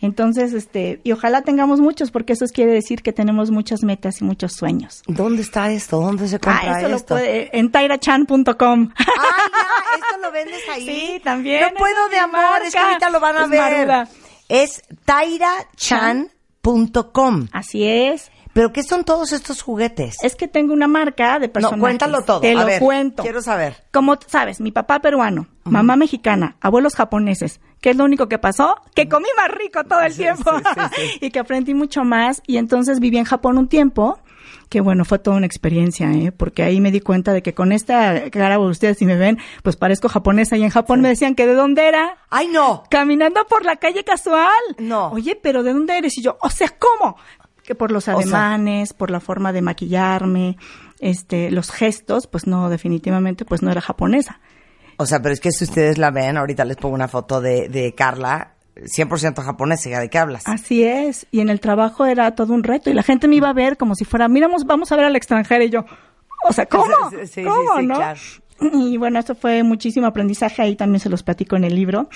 Entonces, este, y ojalá tengamos muchos, porque eso quiere decir que tenemos muchas metas y muchos sueños. ¿Dónde está esto? ¿Dónde se compra Ah, esto lo esto? puede, en tairachan.com. Ah, ya, esto lo vendes ahí. Sí, también, No puedo de amor, es que marca. ahorita lo van a Es ver. Maruda. Es tairachan.com. Así es. ¿Pero qué son todos estos juguetes? Es que tengo una marca de personajes. no, cuéntalo todo. Te A lo ver, cuento. Quiero saber. Como sabes, mi papá peruano, mamá mexicana, abuelos japoneses. ¿Qué es lo único que pasó? Que comí más rico todo el tiempo y que aprendí mucho más. Y entonces viví en Japón un tiempo. Que bueno, fue toda una experiencia, ¿eh? porque ahí me di cuenta de que con esta cara, ustedes si me ven, pues parezco japonesa. Y en Japón me decían que de dónde era. ¡Ay, no! Caminando por la calle casual. No. Oye, pero ¿de dónde eres? Y yo, o sea, ¿cómo? Que por los sea- ademanes, por la forma de maquillarme, este, los gestos, pues no, definitivamente, pues no era japonesa. O sea, pero es que si ustedes la ven, ahorita les pongo una foto de, de Carla, 100% japonesa, ¿de qué hablas? Así es. Y en el trabajo era todo un reto. Y la gente me iba a ver como si fuera, miramos, vamos a ver al extranjero. Y yo, o sea, ¿cómo? Sí, sí, sí, ¿Cómo, sí, no? claro. Y bueno, esto fue muchísimo aprendizaje, ahí también se los platico en el libro.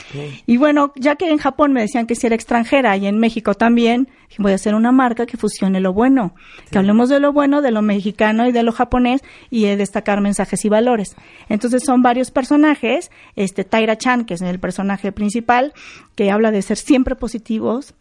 Y bueno, ya que en Japón me decían que si era extranjera y en México también, voy a hacer una marca que fusione lo bueno, que hablemos de lo bueno, de lo mexicano y de lo japonés y de destacar mensajes y valores. Entonces son varios personajes, este Taira Chan, que es el personaje principal, que habla de ser siempre positivos,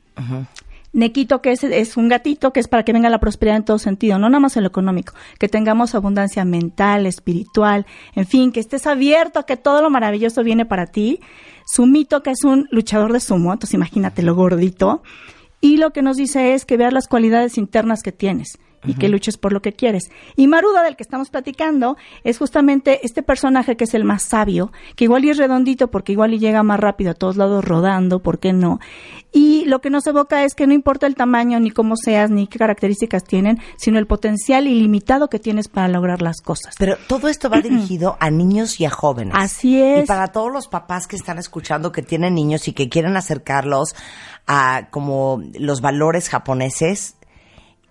Nequito, que es, es un gatito, que es para que venga la prosperidad en todo sentido, no nada más en lo económico, que tengamos abundancia mental, espiritual, en fin, que estés abierto a que todo lo maravilloso viene para ti. Sumito, que es un luchador de sumo, entonces imagínate lo gordito. Y lo que nos dice es que veas las cualidades internas que tienes y que luches por lo que quieres. Y Maruda, del que estamos platicando, es justamente este personaje que es el más sabio, que igual y es redondito porque igual y llega más rápido a todos lados rodando, ¿por qué no? Y lo que nos evoca es que no importa el tamaño, ni cómo seas, ni qué características tienen, sino el potencial ilimitado que tienes para lograr las cosas. Pero todo esto va dirigido a niños y a jóvenes. Así es. Y para todos los papás que están escuchando que tienen niños y que quieren acercarlos a como los valores japoneses,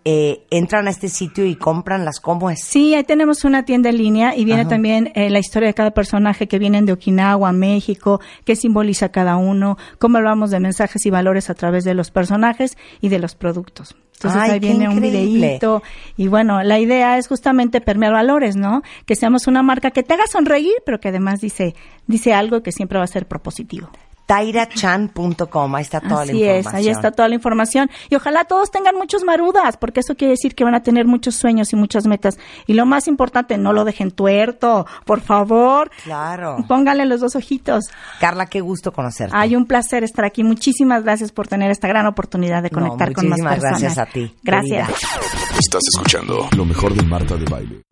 eh, entran a este sitio y compran las cómo es. Sí, ahí tenemos una tienda en línea y viene también eh, la historia de cada personaje que vienen de Okinawa, México, qué simboliza cada uno, cómo hablamos de mensajes y valores a través de los personajes y de los productos. Entonces Ay, ahí viene un videíto y bueno, la idea es justamente permear valores, ¿no? Que seamos una marca que te haga sonreír, pero que además dice dice algo que siempre va a ser propositivo. Tairachan.com, ahí está toda Así la es, información. ahí está toda la información. Y ojalá todos tengan muchos marudas, porque eso quiere decir que van a tener muchos sueños y muchas metas. Y lo más importante, no lo dejen tuerto, por favor. Claro. Pónganle los dos ojitos. Carla, qué gusto conocerte. Hay un placer estar aquí. Muchísimas gracias por tener esta gran oportunidad de No, conectar con más muchísimas personas. gracias a ti, Gracias. querida. Estás escuchando lo mejor de Marta de Baile.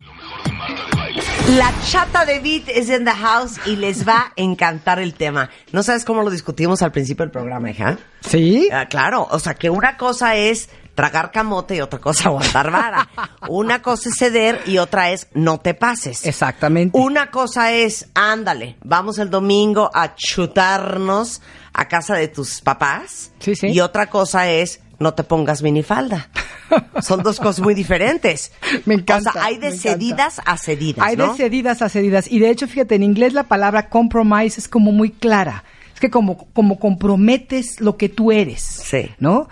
La chata de Beat es in the house y les va a encantar el tema. ¿No sabes cómo lo discutimos al principio del programa, hija? Sí. Ah, claro, o sea que una cosa es tragar camote y otra cosa aguantar vara. Una cosa es ceder y otra es no te pases. Exactamente. Una cosa es, ándale, vamos el domingo a chutarnos a casa de tus papás. Sí, sí. Y otra cosa es, no te pongas minifalda. Son dos cosas muy diferentes. Me encanta, O sea, hay de cedidas a cedidas, Hay ¿no? de cedidas a cedidas. Y de hecho, fíjate, en inglés la palabra compromise es como muy clara. Es que como, como comprometes lo que tú eres. Sí. ¿No?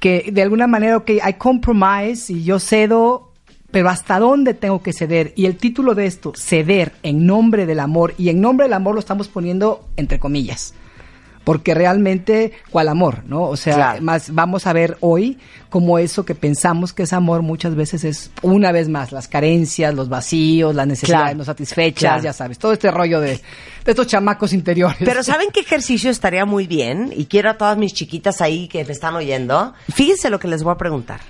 Que de alguna manera, ok, hay compromise y yo cedo, pero ¿hasta dónde tengo que ceder? Y el título de esto, ceder en nombre del amor. Y en nombre del amor lo estamos poniendo entre comillas. Porque realmente, ¿cuál amor? ¿No? O sea, Claro. más vamos a ver hoy como eso que pensamos que es amor muchas veces es, una vez más, las carencias, los vacíos, las necesidades Claro. no satisfechas, Claro. ya sabes, todo este rollo de, de estos chamacos interiores. Pero ¿saben qué ejercicio estaría muy bien? Y quiero a todas mis chiquitas ahí que me están oyendo. Fíjense lo que les voy a preguntar.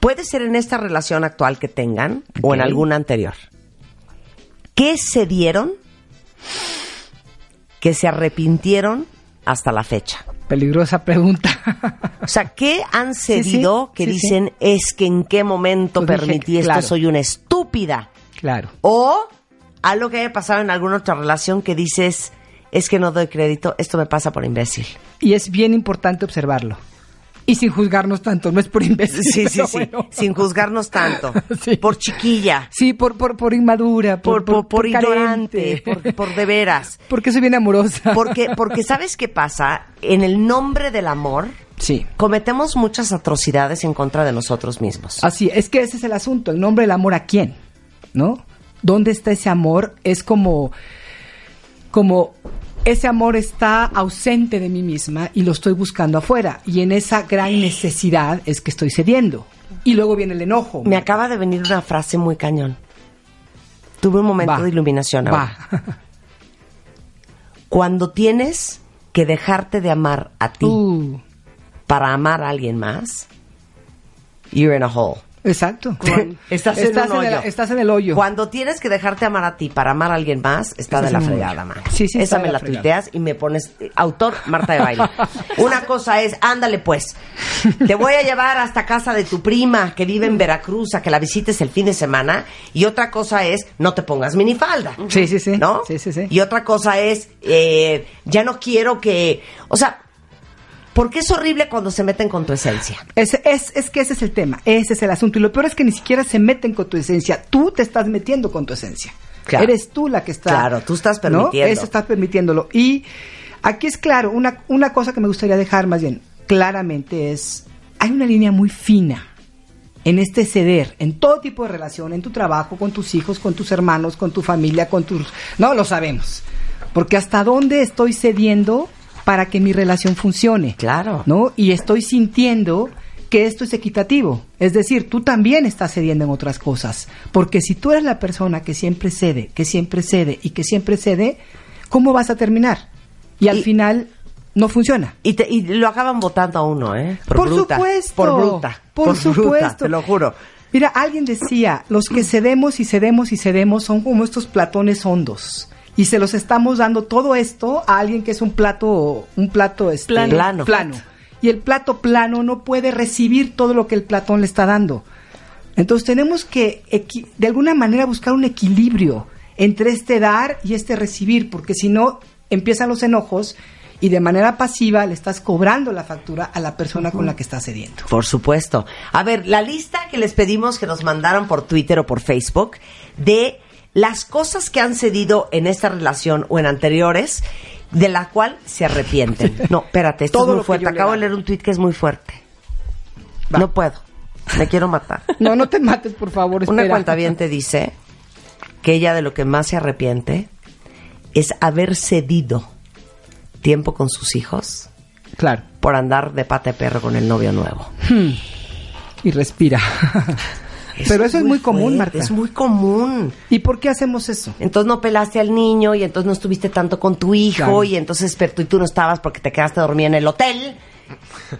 Puede ser en esta relación actual que tengan o en alguna anterior. ¿Qué se dieron que se arrepintieron hasta la fecha? Peligrosa pregunta. O sea, ¿qué han Sí, sí, cedido que sí, dicen es que en qué momento Pues dije, permití esto? claro. Soy una estúpida. claro. O algo que haya pasado en alguna otra relación que dices es que no doy crédito, esto me pasa por imbécil. Y es bien importante observarlo. Y sin juzgarnos tanto, no es por imbécil. Sí, sí, sí. bueno. Sin juzgarnos tanto. Sí. Por chiquilla. Sí, por, por, por inmadura, Por, por, por ignorante. carente. Por, por de veras. Porque soy bien amorosa. Porque, porque ¿sabes qué pasa? En el nombre del amor, Sí. cometemos muchas atrocidades en contra de nosotros mismos. Así, es que ese es el asunto, el nombre del amor a quién, ¿no? ¿Dónde está ese amor? Es como, como ese amor está ausente de mí misma y lo estoy buscando afuera. Y en esa gran necesidad es que estoy cediendo. Y luego viene el enojo. Me acaba de venir una frase muy cañón. Tuve un momento Va. de iluminación ahora. Va. Cuando tienes que dejarte de amar a ti Uh, para amar a alguien más, you're in a hole. Exacto. Estás en un el, hoyo. estás en el hoyo. Cuando tienes que dejarte amar a ti para amar a alguien más, está Estás de la fregada, man. Sí, sí, Esa me la fregada. tuiteas y me pones eh, autor Marta de baile. Una cosa es, ándale pues, te voy a llevar hasta casa de tu prima que vive en Veracruz a que la visites el fin de semana. Y otra cosa es, no te pongas minifalda. Sí, sí, sí. ¿No? Sí, sí, sí. Y otra cosa es, eh, ya no quiero que, o sea, porque es horrible cuando se meten con tu esencia. Es, es, es que ese es el tema, ese es el asunto. Y lo peor es que ni siquiera se meten con tu esencia. Tú te estás metiendo con tu esencia. Claro. Eres tú la que está. Claro, tú estás ¿no? permitiendo. Eso estás permitiéndolo. Y aquí es claro, una, una cosa que me gustaría dejar más bien claramente es, hay una línea muy fina en este ceder, en todo tipo de relación, en tu trabajo, con tus hijos, con tus hermanos, con tu familia, con tus... No, lo sabemos. Porque hasta dónde estoy cediendo para que mi relación funcione. Claro. ¿No? Y estoy sintiendo que esto es equitativo. Es decir, tú también estás cediendo en otras cosas. Porque si tú eres la persona que siempre cede, que siempre cede y que siempre cede, ¿cómo vas a terminar? Y al Y- final no funciona. Y, te- y lo acaban votando a uno, ¿eh? Por bruta. supuesto. Por bruta. Por bruta, supuesto. te lo juro. Mira, alguien decía, los que cedemos y cedemos y cedemos son como estos platones hondos. Y se los estamos dando todo esto a alguien que es un plato, un plato este, Plano. plano. Y el plato plano no puede recibir todo lo que el platón le está dando. Entonces tenemos que, de alguna manera, buscar un equilibrio entre este dar y este recibir, porque si no, empiezan los enojos y de manera pasiva le estás cobrando la factura a la persona con la que estás cediendo. Por supuesto. A ver, la lista que les pedimos que nos mandaron por Twitter o por Facebook de las cosas que han cedido en esta relación o en anteriores, de la cual se arrepienten. No, espérate, esto Todo es muy fuerte. Acabo de leer un tweet que es muy fuerte. Va. No puedo. Me quiero matar. No, no te mates, por favor. Una cuenta bien te dice que ella de lo que más se arrepiente es haber cedido tiempo con sus hijos Claro. por andar de pata de perro con el novio nuevo. Y respira. Pero eso es muy común, fuerte, Marta. Es muy común. ¿Y por qué hacemos eso? Entonces no pelaste al niño y entonces no estuviste tanto con tu hijo Claro. y entonces pero tú, y tú no estabas porque te quedaste dormida en el hotel.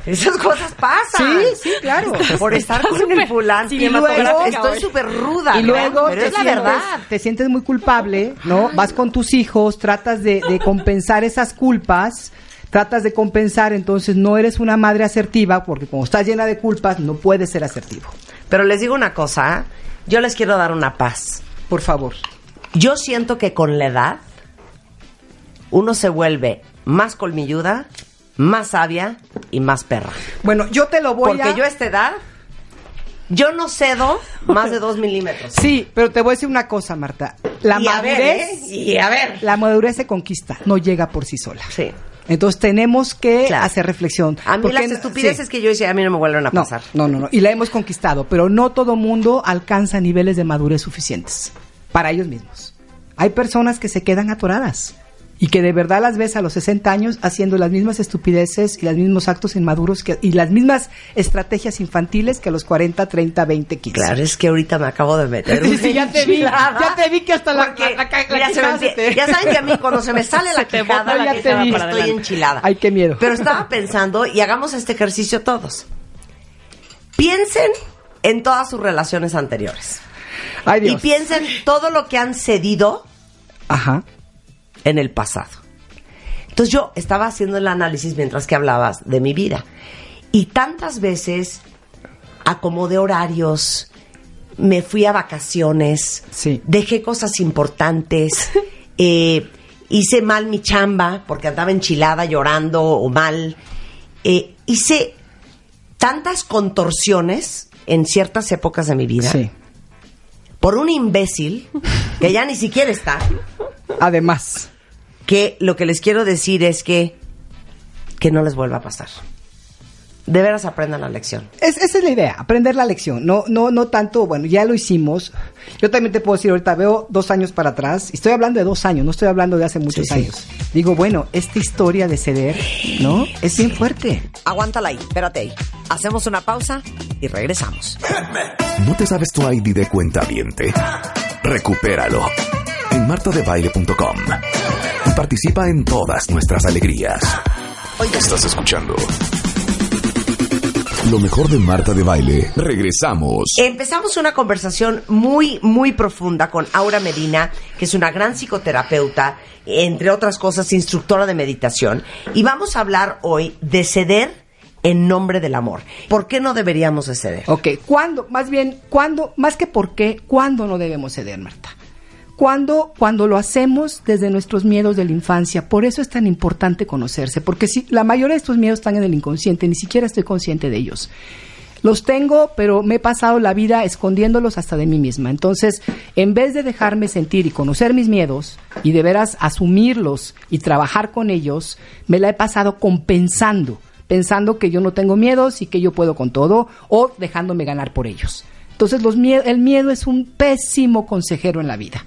Esas cosas pasan. Sí, sí, claro. Por estar con el fulano. Y luego- estoy súper ruda. Y ¿no? luego pero es la sientes- verdad. Te sientes muy culpable, ¿no? Vas con tus hijos, tratas de, de compensar esas culpas, tratas de compensar, entonces no eres una madre asertiva, porque como estás llena de culpas, no puedes ser asertivo. Pero les digo una cosa, yo les quiero dar una paz. Por favor. Yo siento que con la edad uno se vuelve más colmilluda, más sabia y más perra. Bueno, yo te lo voy Porque a... yo a esta edad, yo no cedo más de dos milímetros. Sí, pero te voy a decir una cosa, Marta. La y a ver, madurez... ¿eh? Y a ver. La madurez se conquista, no llega por sí sola. Sí. Entonces tenemos que Claro. hacer reflexión. A mí Porque- las estupideces sí. que yo hice a mí no me vuelven a No, pasar. no, no, no. Y la hemos conquistado, pero no todo mundo alcanza niveles de madurez suficientes para ellos mismos. Hay personas que se quedan atoradas y que de verdad las ves a los 60 años haciendo las mismas estupideces y los mismos actos inmaduros que, y las mismas estrategias infantiles que a los 40, 30, 20, 15. Claro, es que ahorita me acabo de meter. Sí, sí, ya te vi, ya te vi que hasta la- Porque, la- la- la mira, se me quijada se empie- te- Ya saben que a mí cuando se me sale la te quijada, bota la ya quijada te vi, estoy adelante. enchilada. Ay, qué miedo. Pero estaba pensando, y hagamos este ejercicio todos. Piensen en todas sus relaciones anteriores. Ay, Y Dios. piensen todo lo que han cedido Ajá. En el pasado. Entonces yo estaba haciendo el análisis mientras que hablabas de mi vida. Y tantas veces acomodé horarios, me fui a vacaciones, Sí. dejé cosas importantes, eh, hice mal mi chamba porque andaba enchilada, llorando o mal. Eh, hice tantas contorsiones en ciertas épocas de mi vida Sí. por un imbécil que ya ni siquiera está Además. que lo que les quiero decir es que que no les vuelva a pasar. De veras aprendan la lección. Es- esa es la idea, aprender la lección. No, no, no tanto, bueno, ya lo hicimos. Yo también te puedo decir ahorita, veo dos años para atrás, y estoy hablando de dos años, no estoy hablando de hace muchos Sí, sí. años. Digo, bueno, esta historia de ceder, ¿no? Es bien fuerte. Aguántala ahí, espérate ahí. Hacemos una pausa y regresamos. ¿No te sabes tu ID de cuenta viente? Recupéralo en martadebaile.com y participa en todas nuestras alegrías. Hoy estás escuchando lo mejor de Marta de Baile. Regresamos. Empezamos una conversación muy, muy profunda con Aura Medina, que es una gran psicoterapeuta, entre otras cosas, instructora de meditación. Y vamos a hablar hoy de ceder en nombre del amor. ¿Por qué no deberíamos de ceder? Ok, ¿cuándo? Más bien, ¿cuándo? Más que por qué, ¿cuándo no debemos ceder, Marta? Cuando, cuando lo hacemos desde nuestros miedos de la infancia. Por eso es tan importante conocerse, porque si la mayoría de estos miedos están en el inconsciente, ni siquiera estoy consciente de ellos. Los tengo, pero me he pasado la vida escondiéndolos hasta de mí misma. Entonces, en vez de dejarme sentir y conocer mis miedos y de veras asumirlos y trabajar con ellos, me la he pasado compensando, pensando que yo no tengo miedos y que yo puedo con todo o dejándome ganar por ellos. Entonces, los mie- el miedo es un pésimo consejero en la vida.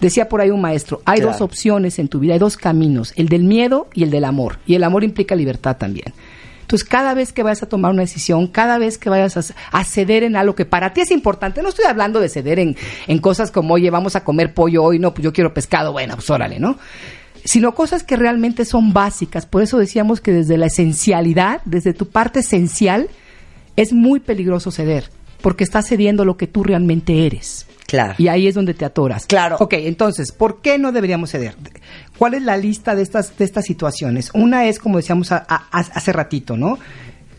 Decía por ahí un maestro, hay Claro. dos opciones en tu vida, hay dos caminos, el del miedo y el del amor. Y el amor implica libertad también. Entonces, cada vez que vayas a tomar una decisión, cada vez que vayas a, a ceder en algo que para ti es importante, no estoy hablando de ceder en, en cosas como, oye, vamos a comer pollo hoy, no, pues yo quiero pescado, bueno, pues órale, ¿no? Sino cosas que realmente son básicas. Por eso decíamos que desde la esencialidad, desde tu parte esencial, es muy peligroso ceder, porque estás cediendo lo que tú realmente eres. Claro. Y ahí es donde te atoras. Claro. Ok, entonces, ¿por qué no deberíamos ceder? ¿Cuál es la lista de estas, de estas situaciones? Una es, como decíamos a- a- a- hace ratito, ¿no?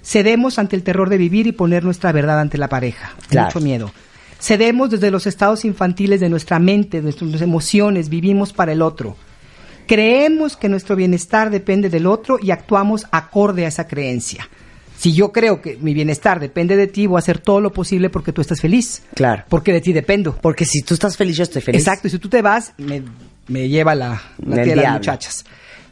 Cedemos ante el terror de vivir y poner nuestra verdad ante la pareja. Claro. Mucho miedo. Cedemos desde los estados infantiles de nuestra mente, de nuestras emociones, vivimos para el otro. Creemos que nuestro bienestar depende del otro y actuamos acorde a esa creencia. Si yo creo que mi bienestar depende de ti, voy a hacer todo lo posible porque tú estés feliz. Claro. Porque de ti dependo. Porque si tú estás feliz, yo estoy feliz. Exacto, y si tú te vas, me, me lleva la, la tía de las muchachas.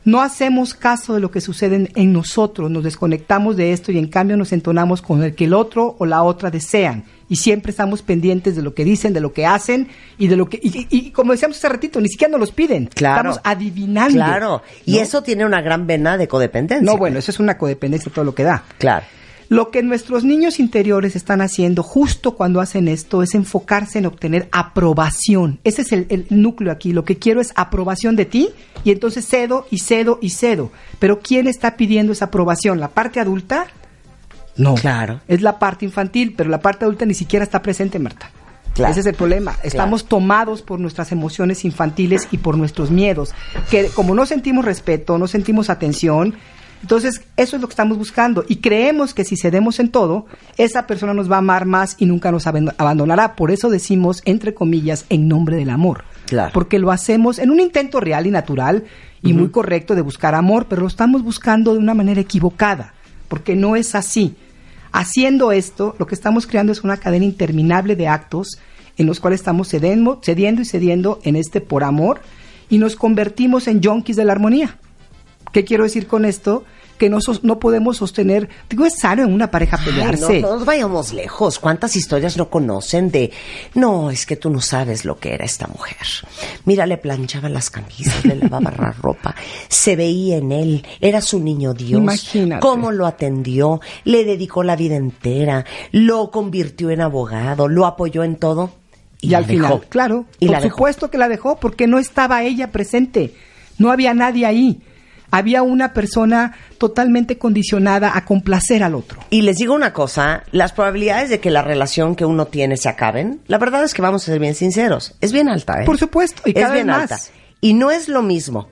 No hacemos caso de lo que sucede en, nosotros, nos desconectamos de esto y en cambio nos entonamos con el que el otro o la otra desean. Y siempre estamos pendientes de lo que dicen, de lo que hacen y de lo que. Y, y- y como decíamos hace ratito, ni siquiera nos los piden. Claro. Estamos adivinando. Claro. Y ¿no? eso tiene una gran vena de codependencia. No, bueno, eso es una codependencia todo lo que da. Claro. Lo que nuestros niños interiores están haciendo justo cuando hacen esto es enfocarse en obtener aprobación. Ese es el, el núcleo aquí. Lo que quiero es aprobación de ti y entonces cedo y cedo y cedo. Pero ¿quién está pidiendo esa aprobación? ¿La parte adulta? No. Claro. Es la parte infantil, pero la parte adulta ni siquiera está presente, Marta. Claro. Ese es el problema. Estamos tomados por nuestras emociones infantiles y por nuestros miedos. Que como no sentimos respeto, no sentimos atención, entonces eso es lo que estamos buscando. Y creemos que si cedemos en todo, esa persona nos va a amar más y nunca nos abandonará. Por eso decimos, entre comillas, en nombre del amor. Claro. Porque lo hacemos en un intento real y natural y muy correcto de buscar amor, pero lo estamos buscando de una manera equivocada. Porque no es así. Haciendo esto, lo que estamos creando es una cadena interminable de actos en los cuales estamos cedendo, cediendo y cediendo en este por amor y nos convertimos en junkies de la armonía. ¿Qué quiero decir con esto? Que no, sos- no podemos sostener, digo, es sano en una pareja Ay, pelearse. no, no nos vayamos lejos. ¿Cuántas historias no conocen de, no, es que tú no sabes lo que era esta mujer? Mira, le planchaba las camisas, le lavaba la ropa, se veía en él, era su niño Dios. Imagínate. Cómo lo atendió, le dedicó la vida entera, lo convirtió en abogado, lo apoyó en todo. Y, la al final, dejó. claro, Y por la dejó. supuesto que la dejó porque no estaba ella presente, no había nadie ahí, había una persona totalmente condicionada a complacer al otro. Y les digo una cosa, las probabilidades de que la relación que uno tiene se acaben, la verdad es que vamos a ser bien sinceros, es bien alta, ¿eh? Por supuesto, y es bien vez alta. Y no es lo mismo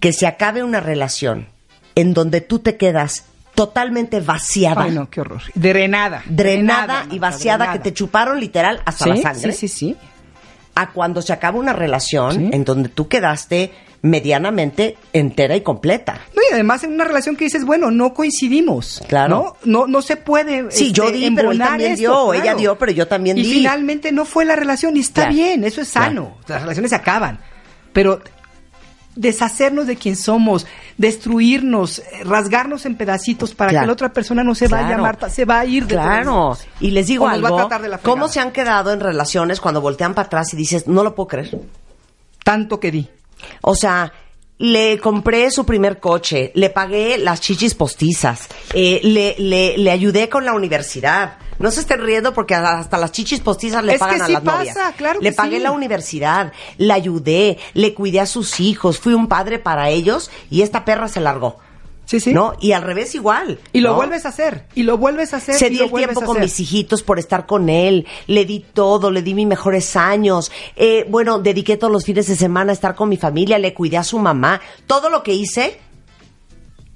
que se acabe una relación en donde tú te quedas totalmente vaciada, Ay, no, qué horror. Drenada. drenada y vaciada, drenada. que te chuparon literal hasta ¿Sí? la sangre, Sí, sí, sí. a cuando se acaba una relación Sí. en donde tú quedaste medianamente entera y completa. No, y además en una relación que dices, bueno, no coincidimos. Claro. No, no, no se puede. Sí, yo di, pero él también esto, dio, claro. ella dio, pero yo también y di. finalmente no fue la relación y está Claro. bien, eso es sano. Las relaciones se acaban. Pero deshacernos de quien somos, destruirnos, eh, rasgarnos en pedacitos para Claro. que la otra persona no se vaya, Claro. Marta, se va a ir de Claro. Y les digo O nos va a algo, tratar de la ¿cómo se han quedado en relaciones cuando voltean para atrás y dices, no lo puedo creer? Tanto que di. O sea, le compré su primer coche, le pagué las chichis postizas, eh, le, le, le ayudé con la universidad. No se estén riendo porque hasta las chichis postizas le Es que pagan a las novias. pasa, claro le pagué sí. la universidad, le ayudé, le cuidé a sus hijos, fui un padre para ellos y esta perra se largó. Sí, sí. ¿No? Y al revés igual. Y lo ¿no? vuelves a hacer, y lo vuelves a hacer. Se dio el tiempo con mis hijitos por estar con él. Le di todo, le di mis mejores años. Eh, bueno, dediqué todos los fines de semana a estar con mi familia, le cuidé a su mamá. Todo lo que hice.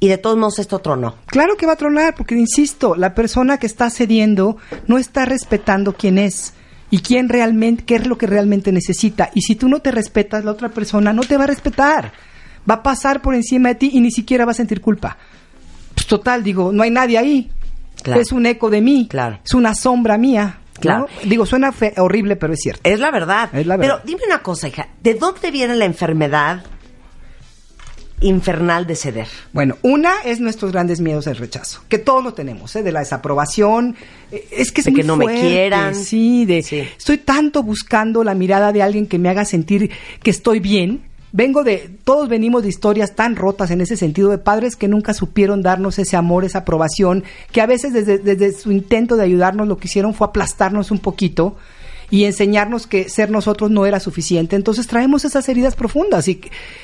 Y de todos modos esto tronó. Claro que va a tronar, porque insisto, la persona que está cediendo no está respetando quién es y quién realmente, qué es lo que realmente necesita. Y si tú no te respetas, la otra persona no te va a respetar. Va a pasar por encima de ti y ni siquiera va a sentir culpa. Pues total, digo, no hay nadie ahí. Claro. Es un eco de mí. Claro. Es una sombra mía. ¿no? Claro. Digo, suena fe- horrible, pero es cierto. Es la verdad. Es la verdad. Pero dime una cosa, hija. ¿De dónde viene la enfermedad infernal de ceder? Bueno, una es nuestros grandes miedos al rechazo, que todos lo tenemos, ¿eh? de la desaprobación. Eh, Es que es De muy que no me fuerte, quieran. Sí, de Sí. estoy tanto buscando la mirada de alguien que me haga sentir que estoy bien. Vengo de, todos venimos de historias tan rotas en ese sentido, de padres que nunca supieron darnos ese amor, esa aprobación, que a veces desde, desde su intento de ayudarnos lo que hicieron fue aplastarnos un poquito y enseñarnos que ser nosotros no era suficiente. Entonces traemos esas heridas profundas y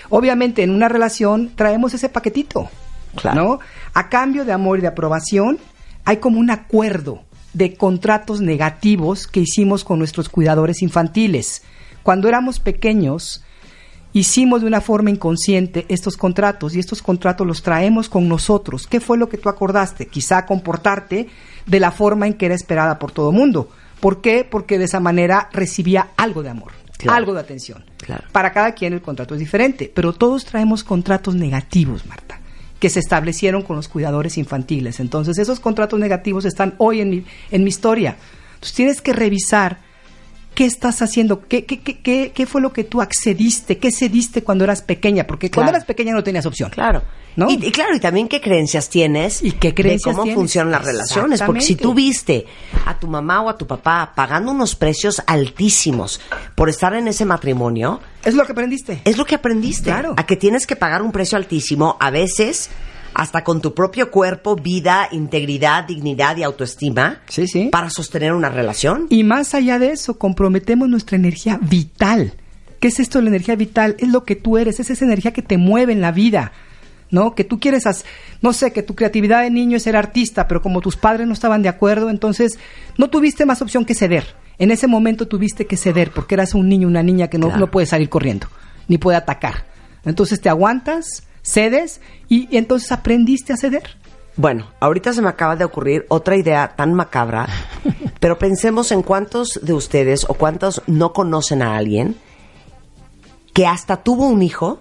obviamente en una relación traemos ese paquetito, Claro. ¿no? A cambio de amor y de aprobación hay como un acuerdo de contratos negativos que hicimos con nuestros cuidadores infantiles. Cuando éramos pequeños, hicimos de una forma inconsciente estos contratos y estos contratos los traemos con nosotros. ¿Qué fue lo que tú acordaste? Quizá comportarte de la forma en que era esperada por todo mundo. ¿Por qué? Porque de esa manera recibía algo de amor, Claro. algo de atención. Claro. Para cada quien el contrato es diferente, pero todos traemos contratos negativos, Marta, que se establecieron con los cuidadores infantiles. Entonces, esos contratos negativos están hoy en mi, en mi historia. Entonces, tienes que revisar qué estás haciendo, qué, qué, qué, qué, qué fue lo que tú accediste, qué cediste cuando eras pequeña, porque cuando eras pequeña no tenías opción. Claro. ¿No? Y, y claro, y también qué creencias tienes ¿Y qué creencias de cómo tienes? funcionan las relaciones. Porque si tú viste a tu mamá o a tu papá pagando unos precios altísimos por estar en ese matrimonio, Es lo que aprendiste. es lo que aprendiste. Claro. A que tienes que pagar un precio altísimo, a veces hasta con tu propio cuerpo, vida, integridad, dignidad y autoestima, Sí, sí. para sostener una relación. Y más allá de eso, comprometemos nuestra energía vital. ¿Qué es esto de la energía vital? Es lo que tú eres, es esa energía que te mueve en la vida. ¿No? Que tú quieres, as- no sé, que tu creatividad de niño es ser artista, pero como tus padres no estaban de acuerdo, entonces no tuviste más opción que ceder. En ese momento tuviste que ceder porque eras un niño, una niña que no, Claro. no puede salir corriendo, ni puede atacar. Entonces te aguantas, cedes y, y entonces aprendiste a ceder. Bueno, ahorita se me acaba de ocurrir otra idea tan macabra, pero pensemos en cuántos de ustedes o cuántos no conocen a alguien que hasta tuvo un hijo.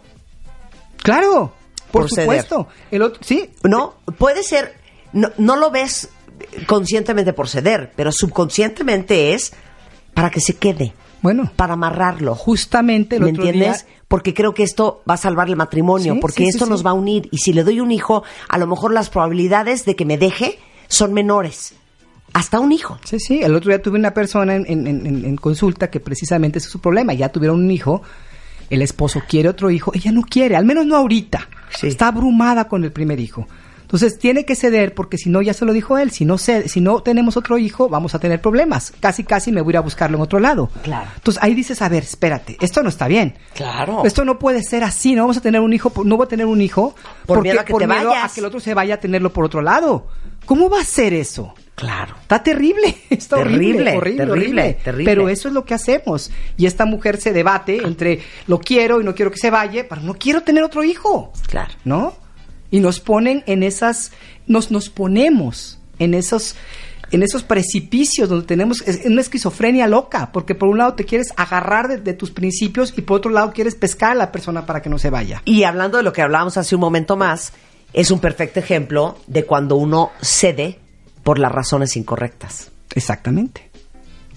Claro, por, supuesto. El otro, sí, No, puede ser, no, no lo ves conscientemente por ceder, pero subconscientemente es para que se quede, bueno, para amarrarlo. justamente el ¿Me otro entiendes? día- Porque creo que esto va a salvar el matrimonio, Sí, porque sí, esto sí. nos va a unir. Y si le doy un hijo, a lo mejor las probabilidades de que me deje son menores. Hasta un hijo. Sí, sí. El otro día tuve una persona en, en- en- en consulta que precisamente ese es su problema. Ya tuvieron un hijo, el esposo quiere otro hijo, ella no quiere, al menos no ahorita. Sí. Está abrumada con el primer hijo. Entonces tiene que ceder porque si no, ya se lo dijo él, si no, cede- si no tenemos otro hijo, vamos a tener problemas. Casi, casi me voy a ir a buscarlo en otro lado. Claro. Entonces ahí dices, a ver, espérate, esto no está bien. Claro. Esto no puede ser así, no vamos a tener un hijo, no voy a tener un hijo Por porque- miedo a que te miedo vayas. a que el otro se vaya a tenerlo por otro lado. ¿Cómo va a ser eso? Claro. Está terrible, está Terrible, horrible, horrible, terrible, horrible. terrible. Pero eso es lo que hacemos. Y esta mujer se debate entre lo quiero y no quiero que se vaya, pero no quiero tener otro hijo. Claro. ¿No? Y nos ponen en esas, nos, nos ponemos en esos, en esos precipicios donde tenemos es- una esquizofrenia loca, porque por un lado te quieres agarrar de, de tus principios y por otro lado quieres pescar a la persona para que no se vaya. Y hablando de lo que hablábamos hace un momento más, es un perfecto ejemplo de cuando uno cede por las razones incorrectas. Exactamente.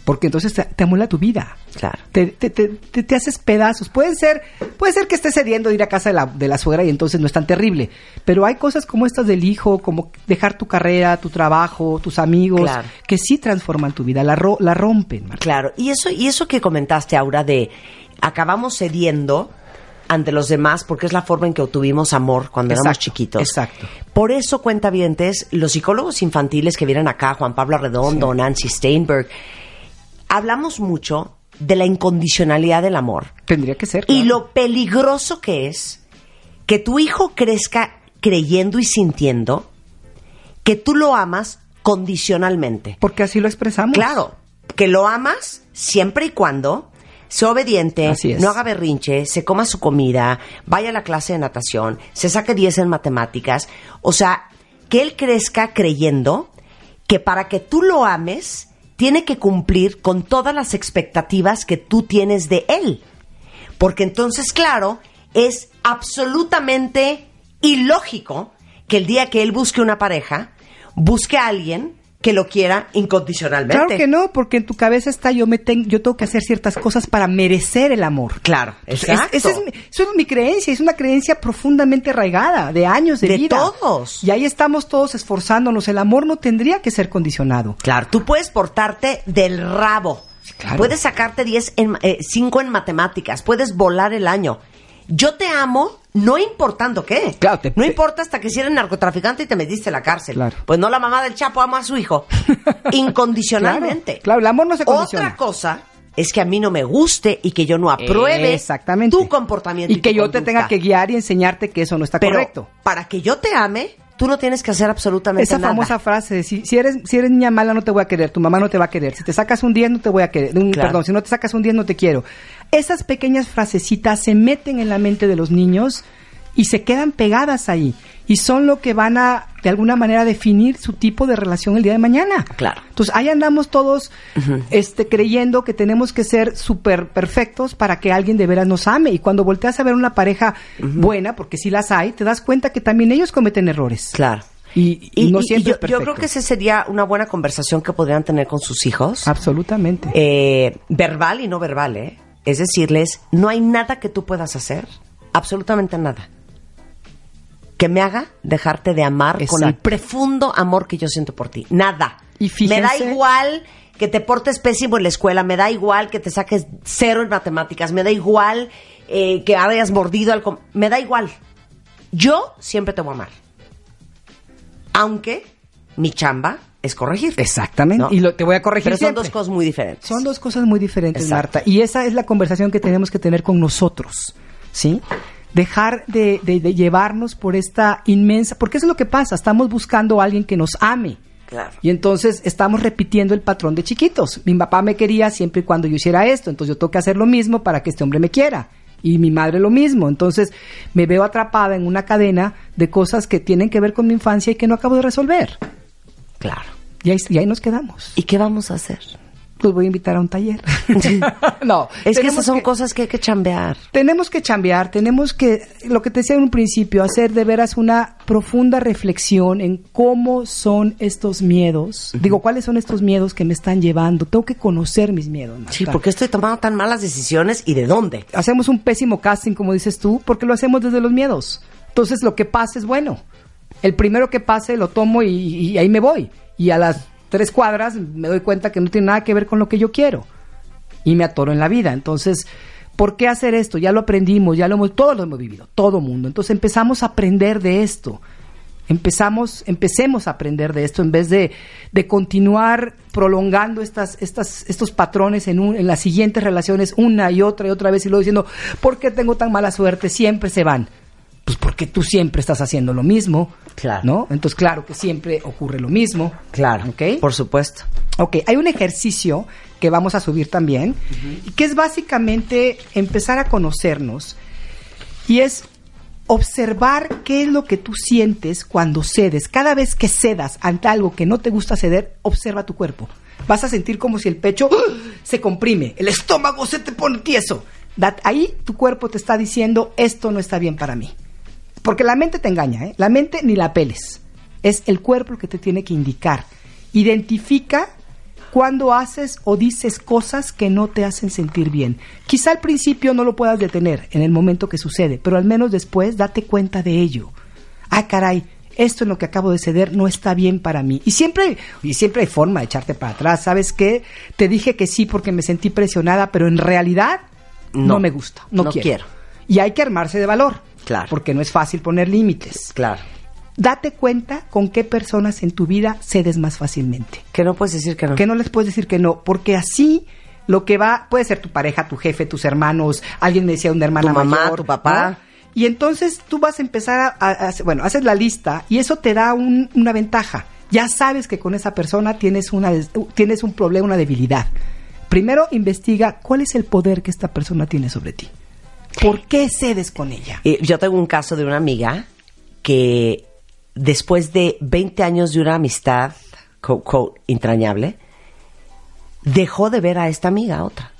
Porque entonces te, te amola tu vida. Claro. Te, te, te, te- te haces pedazos. Puede ser, puede ser que estés cediendo de ir a casa de la, de la suegra y entonces no es tan terrible. Pero hay cosas como estas del hijo, como dejar tu carrera, tu trabajo, tus amigos, Claro. que sí transforman tu vida, la, ro- la rompen. Marta. Claro. Y eso, y eso que comentaste, Aura, de acabamos cediendo ante los demás porque es la forma en que obtuvimos amor cuando éramos chiquitos. exacto. Por eso, cuentavientes, los psicólogos infantiles que vienen acá, Juan Pablo Arredondo, Nancy Steinberg, hablamos mucho de la incondicionalidad del amor Tendría que ser. y lo peligroso que es que tu hijo crezca creyendo y sintiendo que tú lo amas condicionalmente. Porque así lo expresamos. Claro, que lo amas siempre y cuando sea obediente, no haga berrinche, se coma su comida, vaya a la clase de natación, se saque 10 en matemáticas. O sea, que él crezca creyendo que para que tú lo ames, tiene que cumplir con todas las expectativas que tú tienes de él. Porque entonces, claro, es absolutamente ilógico que el día que él busque una pareja, busque a alguien que lo quiera incondicionalmente. Claro que no, porque en tu cabeza está yo me ten- yo tengo que hacer ciertas cosas para merecer el amor. Claro, Es- exacto. esa es mi, eso es mi creencia, es una creencia profundamente arraigada, de años de, De vida. todos. Y ahí estamos todos esforzándonos. El amor no tendría que ser condicionado. Claro, tú puedes portarte del rabo. claro. Puedes sacarte 10 en 5 en matemáticas, puedes volar el año. Yo te amo, no importando qué. Claro, te- no importa hasta que si eres narcotraficante y te metiste en la cárcel. Claro. Pues no la mamá del Chapo ama a su hijo. Incondicionalmente. Claro, claro, el amor no se condiciona. Otra cosa es que a mí no me guste y que yo no apruebe Exactamente. tu comportamiento. Y que yo te tenga que guiar y enseñarte que eso no está Pero correcto. para que yo te ame, tú no tienes que hacer absolutamente Esa nada. famosa frase de si, si eres si eres niña mala no te voy a querer, tu mamá no te va a querer, si te sacas un 10 no te voy a querer, un- Claro. perdón, si no te sacas un 10 no te quiero. Esas pequeñas frasecitas se meten en la mente de los niños y se quedan pegadas ahí y son lo que van a de alguna manera definir su tipo de relación el día de mañana. Claro. Entonces ahí andamos todos este, creyendo que tenemos que ser súper perfectos para que alguien de veras nos ame. Y cuando volteas a ver una pareja buena, porque si las hay, te das cuenta que también ellos cometen errores. Claro. Y, y no siempre yo, es perfecto. yo creo que esa sería una buena conversación que podrían tener con sus hijos. Absolutamente. Eh, verbal y no verbal, ¿eh? Es decirles, no hay nada que tú puedas hacer, absolutamente nada, que me haga dejarte de amar con el profundo amor que yo siento por ti. Nada. Y me da igual que te portes pésimo en la escuela, me da igual que te saques cero en matemáticas, me da igual eh, que hayas mordido al... com- Me da igual. Yo siempre te voy a amar. Aunque mi chamba es corregirte. Exactamente. ¿no? Y lo, te voy a corregir Pero son siempre. dos cosas muy diferentes. Son dos cosas muy diferentes, Exacto. Marta. Y esa es la conversación que tenemos que tener con nosotros, ¿sí? Dejar de, de- de llevarnos por esta inmensa... Porque eso es lo que pasa. Estamos buscando a alguien que nos ame. Claro. Y entonces estamos repitiendo el patrón de chiquitos. Mi papá me quería siempre y cuando yo hiciera esto, entonces yo tengo que hacer lo mismo para que este hombre me quiera. Y mi madre lo mismo. Entonces me veo atrapada en una cadena de cosas que tienen que ver con mi infancia y que no acabo de resolver. Claro. Y ahí, y ahí nos quedamos. ¿Y qué vamos a hacer? Los voy a invitar a un taller. no, Es que esas son cosas que hay que chambear. Tenemos que chambear, tenemos que, lo que te decía en un principio, hacer de veras una profunda reflexión en cómo son estos miedos. Digo, ¿cuáles son estos miedos que me están llevando? Tengo que conocer mis miedos. Marta. Sí, ¿por qué estoy tomando tan malas decisiones y de dónde? Hacemos un pésimo casting, como dices tú, porque lo hacemos desde los miedos. Entonces, lo que pasa es bueno. El primero que pase lo tomo y, y ahí me voy. Y a las tres cuadras me doy cuenta que no tiene nada que ver con lo que yo quiero. Y me atoro en la vida. Entonces, ¿por qué hacer esto? Ya lo aprendimos, ya lo hemos, todos lo hemos vivido, todo mundo. Entonces empezamos a aprender de esto. Empezamos, empecemos a aprender de esto en vez de, de continuar prolongando estas, estas, estos patrones en, un, en las siguientes relaciones una y otra y otra vez y luego diciendo, ¿por qué tengo tan mala suerte? Siempre se van. Pues porque tú siempre estás haciendo lo mismo. Claro. ¿No? Entonces, claro que siempre ocurre lo mismo. Claro. ¿Ok? Por supuesto. Ok, hay un ejercicio que vamos a subir también, y que es básicamente empezar a conocernos y es observar qué es lo que tú sientes cuando cedes. Cada vez que cedas ante algo que no te gusta ceder, observa tu cuerpo. Vas a sentir como si el pecho ¡ah! se comprime, el estómago se te pone tieso. Ahí tu cuerpo te está diciendo, esto no está bien para mí. Porque la mente te engaña, ¿eh? La mente ni la peles. Es el cuerpo el que te tiene que indicar. Identifica cuando haces o dices cosas que no te hacen sentir bien. Quizá al principio no lo puedas detener en el momento que sucede, pero al menos después date cuenta de ello. Ah, caray, esto en lo que acabo de ceder no está bien para mí. Y siempre, y siempre hay forma de echarte para atrás. ¿Sabes qué? Te dije que sí porque me sentí presionada, pero en realidad no, No, me gusta. No, no quiero. quiero. Y hay que armarse de valor. Claro. Porque no es fácil poner límites. Claro. Date cuenta con qué personas en tu vida cedes más fácilmente. Que no puedes decir que no. Que no les puedes decir que no, porque así lo que va puede ser tu pareja, tu jefe, tus hermanos, alguien me decía una hermana Tu mamá, mayor, tu papá. ¿no? Y entonces tú vas a empezar a, a- bueno, haces la lista y eso te da un- una ventaja. Ya sabes que con esa persona tienes una tienes un problema, una debilidad. Primero investiga cuál es el poder que esta persona tiene sobre ti. ¿Por qué cedes con ella? Y yo tengo un caso de una amiga que después de 20 años de una amistad, quote, quote, entrañable, dejó de ver a esta amiga, a otra.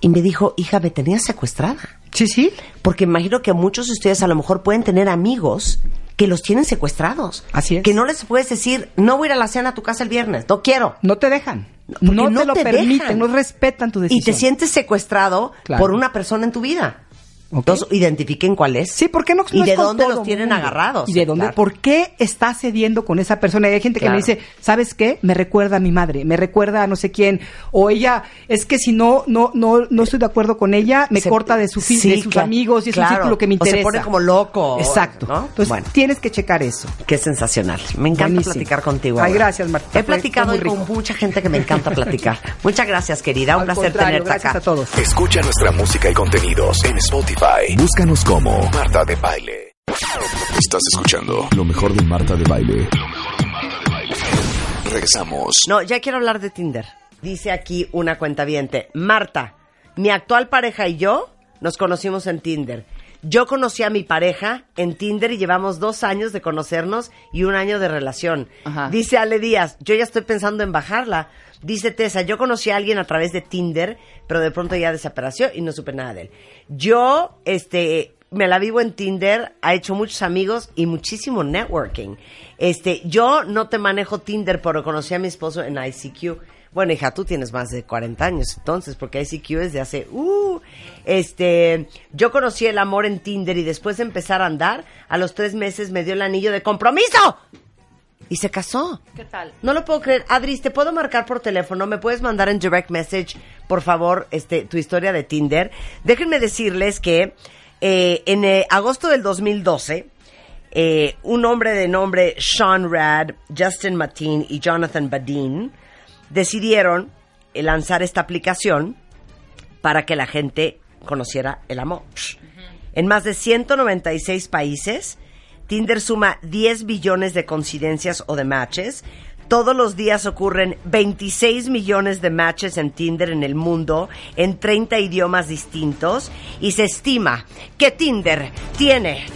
Y me dijo, hija, me tenías secuestrada. Sí, sí. Porque imagino que muchos de ustedes a lo mejor pueden tener amigos que los tienen secuestrados. Así es. Que no les puedes decir, no voy a ir a la cena a tu casa el viernes, no quiero. No te dejan. No, no te lo te permiten, dejan. no respetan tu Y decisión. te sientes secuestrado Claro. por una persona en tu vida. Entonces, identifiquen cuál es. Sí, ¿por qué no? ¿Y no de dónde los tienen mundo? agarrados? ¿Y de dónde? Claro. ¿Por qué estás cediendo con esa persona? Y hay gente que Claro. me dice, ¿sabes qué? Me recuerda a mi madre, me recuerda a no sé quién. O ella, es que si no, no, no, no estoy de acuerdo con ella, me Se- corta de, su sí, de sus claro, amigos y es claro. un círculo que me O se interesa. pone como loco, Exacto. ¿no? Entonces Bueno. tienes que checar eso. Qué sensacional. Me encanta Buenísimo. platicar contigo. Ay, ahora. gracias, Marta. He platicado hoy con mucha gente que me encanta platicar. Muchas gracias, querida. Un Al placer tenerte gracias acá. a todos. Escucha nuestra música y contenidos en Spotify. Búscanos como Marta de Baile. Estás escuchando lo mejor de Marta de Baile. Regresamos. No, ya quiero hablar de Tinder. Dice aquí una cuenta Marta, mi actual pareja y yo nos conocimos en Tinder. Yo conocí a mi pareja en Tinder y llevamos dos años de conocernos y un año de relación. Ajá. Dice Ale Díaz, yo ya estoy pensando en bajarla. Dice Tessa, yo conocí a alguien a través de Tinder, pero de pronto ya desapareció y no supe nada de él. Yo, este, me la vivo en Tinder, ha hecho muchos amigos y muchísimo networking. Este, yo no te manejo Tinder, pero conocí a mi esposo en ICQ. Bueno, hija, tú tienes más de 40 años, entonces, porque ICQ es de hace, uh, este, yo conocí el amor en Tinder y después de empezar a andar, a los tres meses me dio el anillo de compromiso. Y se casó. ¿Qué tal? No lo puedo creer. Adris, ¿te puedo marcar por teléfono? ¿Me puedes mandar en direct message, por favor, este, tu historia de Tinder? Déjenme decirles que eh, en eh, agosto del 2012, eh, un hombre de nombre Sean Rad, Justin Mateen y Jonathan Badin decidieron eh, lanzar esta aplicación para que la gente conociera el amor. En más de 196 países, Tinder suma 10 billones de coincidencias o de matches. Todos los días ocurren 26 millones de matches en Tinder en el mundo, en 30 idiomas distintos, y se estima que Tinder tiene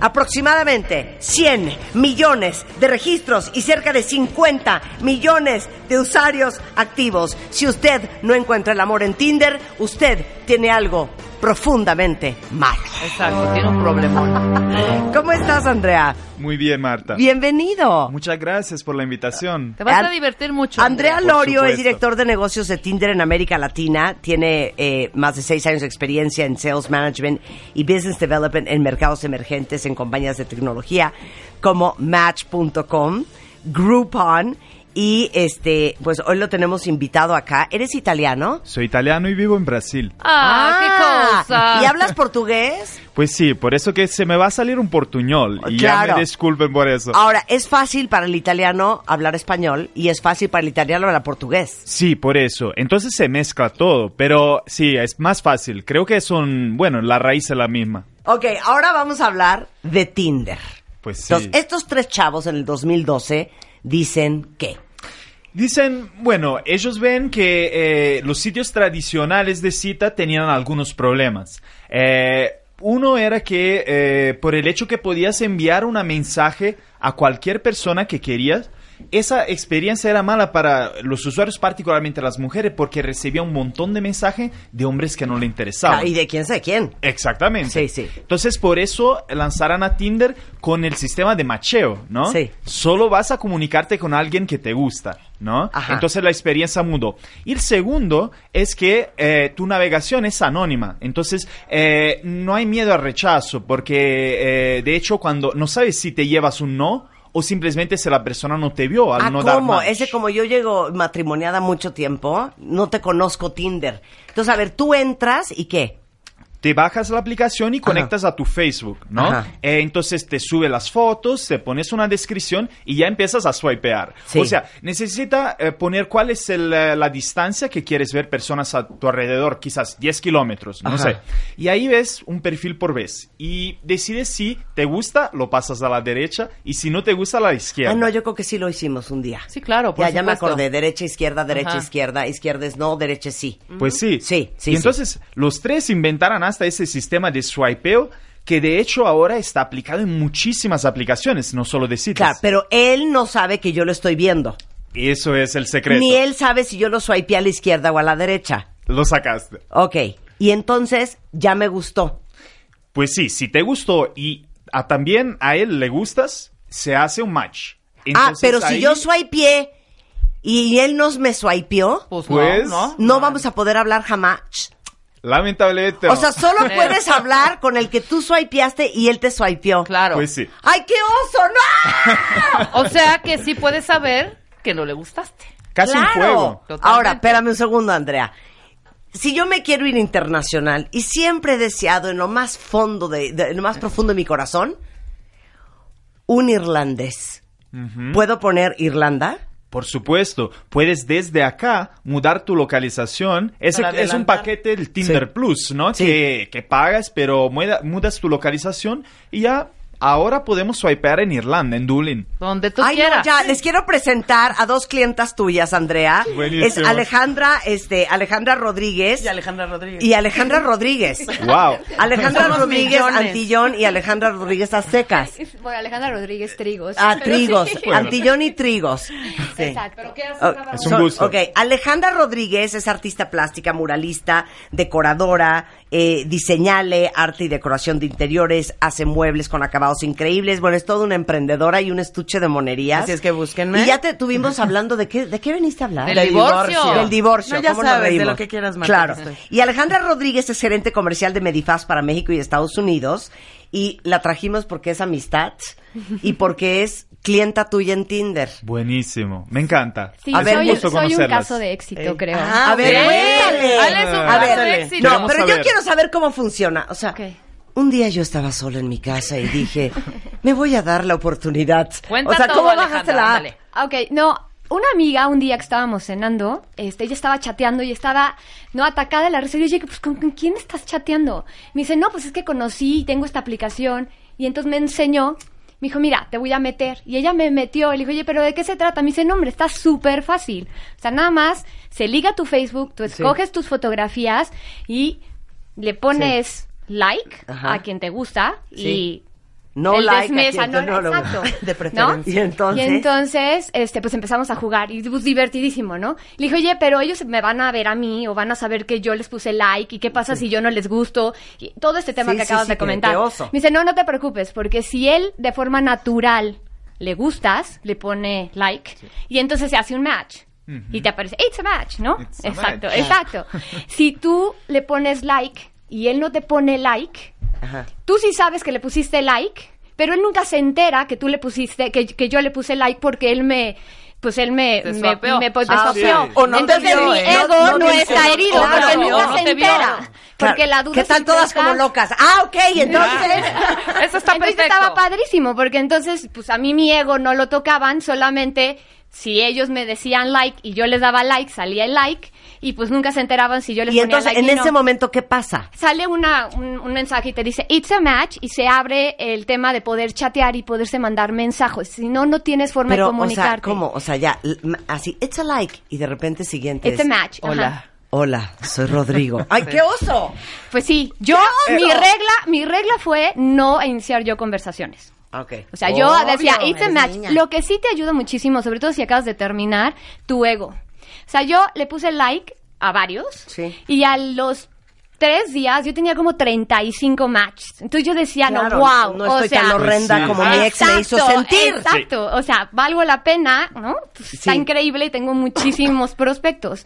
aproximadamente 100 millones de registros y cerca de 50 millones de usuarios activos. Si usted no encuentra el amor en Tinder, usted tiene algo profundamente malo. Exacto, tiene un problemón. ¿Cómo estás, Andrea? Muy bien, Marta. Bienvenido. Muchas gracias por la invitación. Te vas a divertir mucho. Andrea Lorio es director de negocios de Tinder en América Latina. Tiene eh, más de seis años de experiencia en sales management y business development en mercados emergentes en compañías de tecnología como Match.com, Groupon y este, pues hoy lo tenemos invitado acá. ¿Eres italiano? Soy italiano y vivo en Brasil. Ah, qué cosa. ¿Y hablas portugués? Pues sí, por eso que se me va a salir un portuñol. Y Claro. ya me disculpen por eso. Ahora, es fácil para el italiano hablar español y es fácil para el italiano hablar portugués. Sí, por eso. Entonces se mezcla todo. Pero sí, es más fácil. Creo que son, bueno, la raíz es la misma. Ok, ahora vamos a hablar de Tinder. Pues sí. Entonces, estos tres chavos en el 2012 dicen que Dicen, bueno, ellos ven que eh, los sitios tradicionales de cita tenían algunos problemas. Eh, uno era que eh, por el hecho que podías enviar un mensaje a cualquier persona que querías, esa experiencia era mala para los usuarios, particularmente las mujeres, porque recibía un montón de mensajes de hombres que no le interesaban. y de quién sé quién. Exactamente. Sí, sí. Entonces, por eso lanzarán a Tinder con el sistema de macheo, ¿no? Sí. Solo vas a comunicarte con alguien que te gusta, ¿no? Ajá. Entonces la experiencia mudó. Y el segundo es que eh, tu navegación es anónima. Entonces, eh, no hay miedo al rechazo, porque eh, de hecho, cuando no sabes si te llevas un no o simplemente si la persona no te vio al Ah, no dar ¿cómo? Ese como yo llego matrimoniada mucho tiempo, no te conozco Tinder. Entonces, a ver, tú entras y qué? Te bajas la aplicación y conectas a tu Facebook, ¿no? Ajá. Eh, entonces te sube las fotos, te pones una descripción y ya empiezas a swipear. Sí. O sea, necesita eh, poner cuál es el, eh, la distancia que quieres ver personas a tu alrededor, quizás 10 kilómetros, no Ajá. sé. Y ahí ves un perfil por vez y decides si te gusta, lo pasas a la derecha y si no te gusta, a la izquierda. Ah, no, yo creo que sí lo hicimos un día. Sí, claro, por Ya, ya me acordé. Derecha, izquierda, derecha, Ajá. izquierda. Izquierda es no, derecha es sí. Pues sí. Sí, sí, Y entonces los tres inventaron hasta ese sistema de swipeo que de hecho ahora está aplicado en muchísimas aplicaciones, no solo de citas. Claro, pero él no sabe que yo lo estoy viendo. Eso es el secreto. Ni él sabe si yo lo swipeé a la izquierda o a la derecha. Lo sacaste. Ok. Y entonces ya me gustó. Pues sí, si te gustó y a- también a él le gustas, se hace un match. ah, Entonces, pero si ahí- yo swipeé y él nos me swipeó, Pues, Pues- no, no vamos a poder hablar jamás. Lamentablemente. O no. sea, solo puedes hablar con el que tú swipeaste y él te swipeó. Claro. Pues sí. ¡Ay, qué oso! ¡No! O sea que sí puedes saber que no le gustaste. Casi un ¡Claro! juego. Totalmente. Ahora, espérame un segundo, Andrea. Si yo me quiero ir internacional y siempre he deseado en lo más fondo de, de- en lo más profundo de mi corazón un irlandés. ¿Puedo poner Irlanda? Por supuesto, puedes desde acá mudar tu localización. Ese Para es un paquete del Tinder Sí. Plus, ¿no? Sí. Que, que pagas, pero muda- mudas tu localización y ya ahora podemos swipear en Irlanda, en Dublín. Donde tú Ay, no, quieras. ya, les quiero presentar a dos clientas tuyas, Andrea. Buenísimo. Es Alejandra, este, Alejandra Rodríguez. Y Alejandra Rodríguez. Y Alejandra Rodríguez. ¡Wow! Alejandra Somos Rodríguez millones. Antillón y Alejandra Rodríguez Aztecas. Bueno, Alejandra Rodríguez Trigos. Ah, Trigos. sí. Antillón y Trigos. Sí. Exacto. ¿Pero qué Oh, cada Es un gusto. Ok, Alejandra Rodríguez es artista plástica, muralista, decoradora, eh, diseñale arte y decoración de interiores, hace muebles con acabados increíbles. Bueno, es toda una emprendedora y un estuche de monerías. Así es que búsquenme. Y ya te estuvimos hablando de qué, de qué veniste a hablar. Del divorcio. Del divorcio. No, ya ¿cómo nos sabes, de lo que quieras, Marta, Claro. estoy. Y Alejandra Rodríguez es gerente comercial de Medifaz para México y Estados Unidos. Y la trajimos porque es amistad y porque es clienta tuya en Tinder. Buenísimo, me encanta. Sí, A ver, soy, gusto soy un caso de éxito, Eh, creo. a ver, cuéntale. Ale es un A caso ver, de éxito. No, pero yo quiero saber cómo funciona. O sea, un día yo estaba sola en mi casa y dije, me voy a dar la oportunidad. Cuenta o sea, todo, ¿cómo Alejandra, bajaste la app? Ok, no, una amiga un día que estábamos cenando, este, ella estaba chateando y estaba, no, atacada de la risa. Y yo dije, pues, ¿con, con quién estás chateando? Me dice, no, pues es que conocí y tengo esta aplicación. Y entonces me enseñó, me dijo, mira, te voy a meter. Y ella me metió, le dije, oye, ¿pero de qué se trata? Me dice, no, hombre, está súper fácil. O sea, nada más se liga tu Facebook, tú escoges tus fotografías y le pones like Ajá. a quien te gusta Sí. y No el like a desmesa, quien no, te- no, no, exacto. de ¿no? preferencia. Y entonces- Y entonces, este, pues empezamos a jugar y pues, divertidísimo, ¿no? Le dije, oye, pero ellos me van a ver a mí o van a saber que yo les puse like y qué pasa si yo no les gusto y todo este tema Sí, que acabas sí, de comentar. Me dice, no, no te preocupes, porque si él de forma natural le gustas, le pone like y entonces se hace un match. Y te aparece, it's a match, ¿no? It's exacto, match. exacto. si tú le pones like y él no te pone like, Ajá. tú sí sabes que le pusiste like, pero él nunca se entera que tú le pusiste, que, que yo le puse like porque él me, pues él me, me, me pues, Ah, deswapeó. sí. O no te Entonces vio, mi ¿eh? ego No- no, no está vio. herido Claro, porque nunca no se entera. Porque Claro. la duda ¿Qué tal siempre todas está- como locas? Ah, ok, entonces... Eso está entonces perfecto. estaba padrísimo, porque entonces, pues a mí mi ego no lo tocaban, solamente si ellos me decían like y yo les daba like, salía el like, y pues nunca se enteraban si yo les y ponía entonces, like en y ese no. momento, ¿qué pasa? Sale una, un, un mensaje y te dice, it's a match, y se abre el tema de poder chatear y poderse mandar mensajes. Si no, no tienes forma Pero, de o sea, comunicarte. ¿cómo? O sea, ya, así, it's a like, y de repente siguiente It's a match. ajá. Hola, hola, soy Rodrigo. ¡Ay, qué oso! Pues sí, yo, mi regla, mi regla fue no iniciar yo conversaciones. Ok. O sea, yo Obvio, decía, it's a match. niña. Lo que sí te ayuda muchísimo, sobre todo si acabas de terminar, tu ego. O sea, yo le puse like a varios. Sí. Y a los tres días yo tenía como 35 matches. Entonces yo decía, Claro, no, wow. no o estoy sea, tan horrenda sí. como mi ex me hizo Exacto, sentir. Exacto, o sea, valgo la pena, ¿no? Pues Está Sí. increíble y tengo muchísimos prospectos.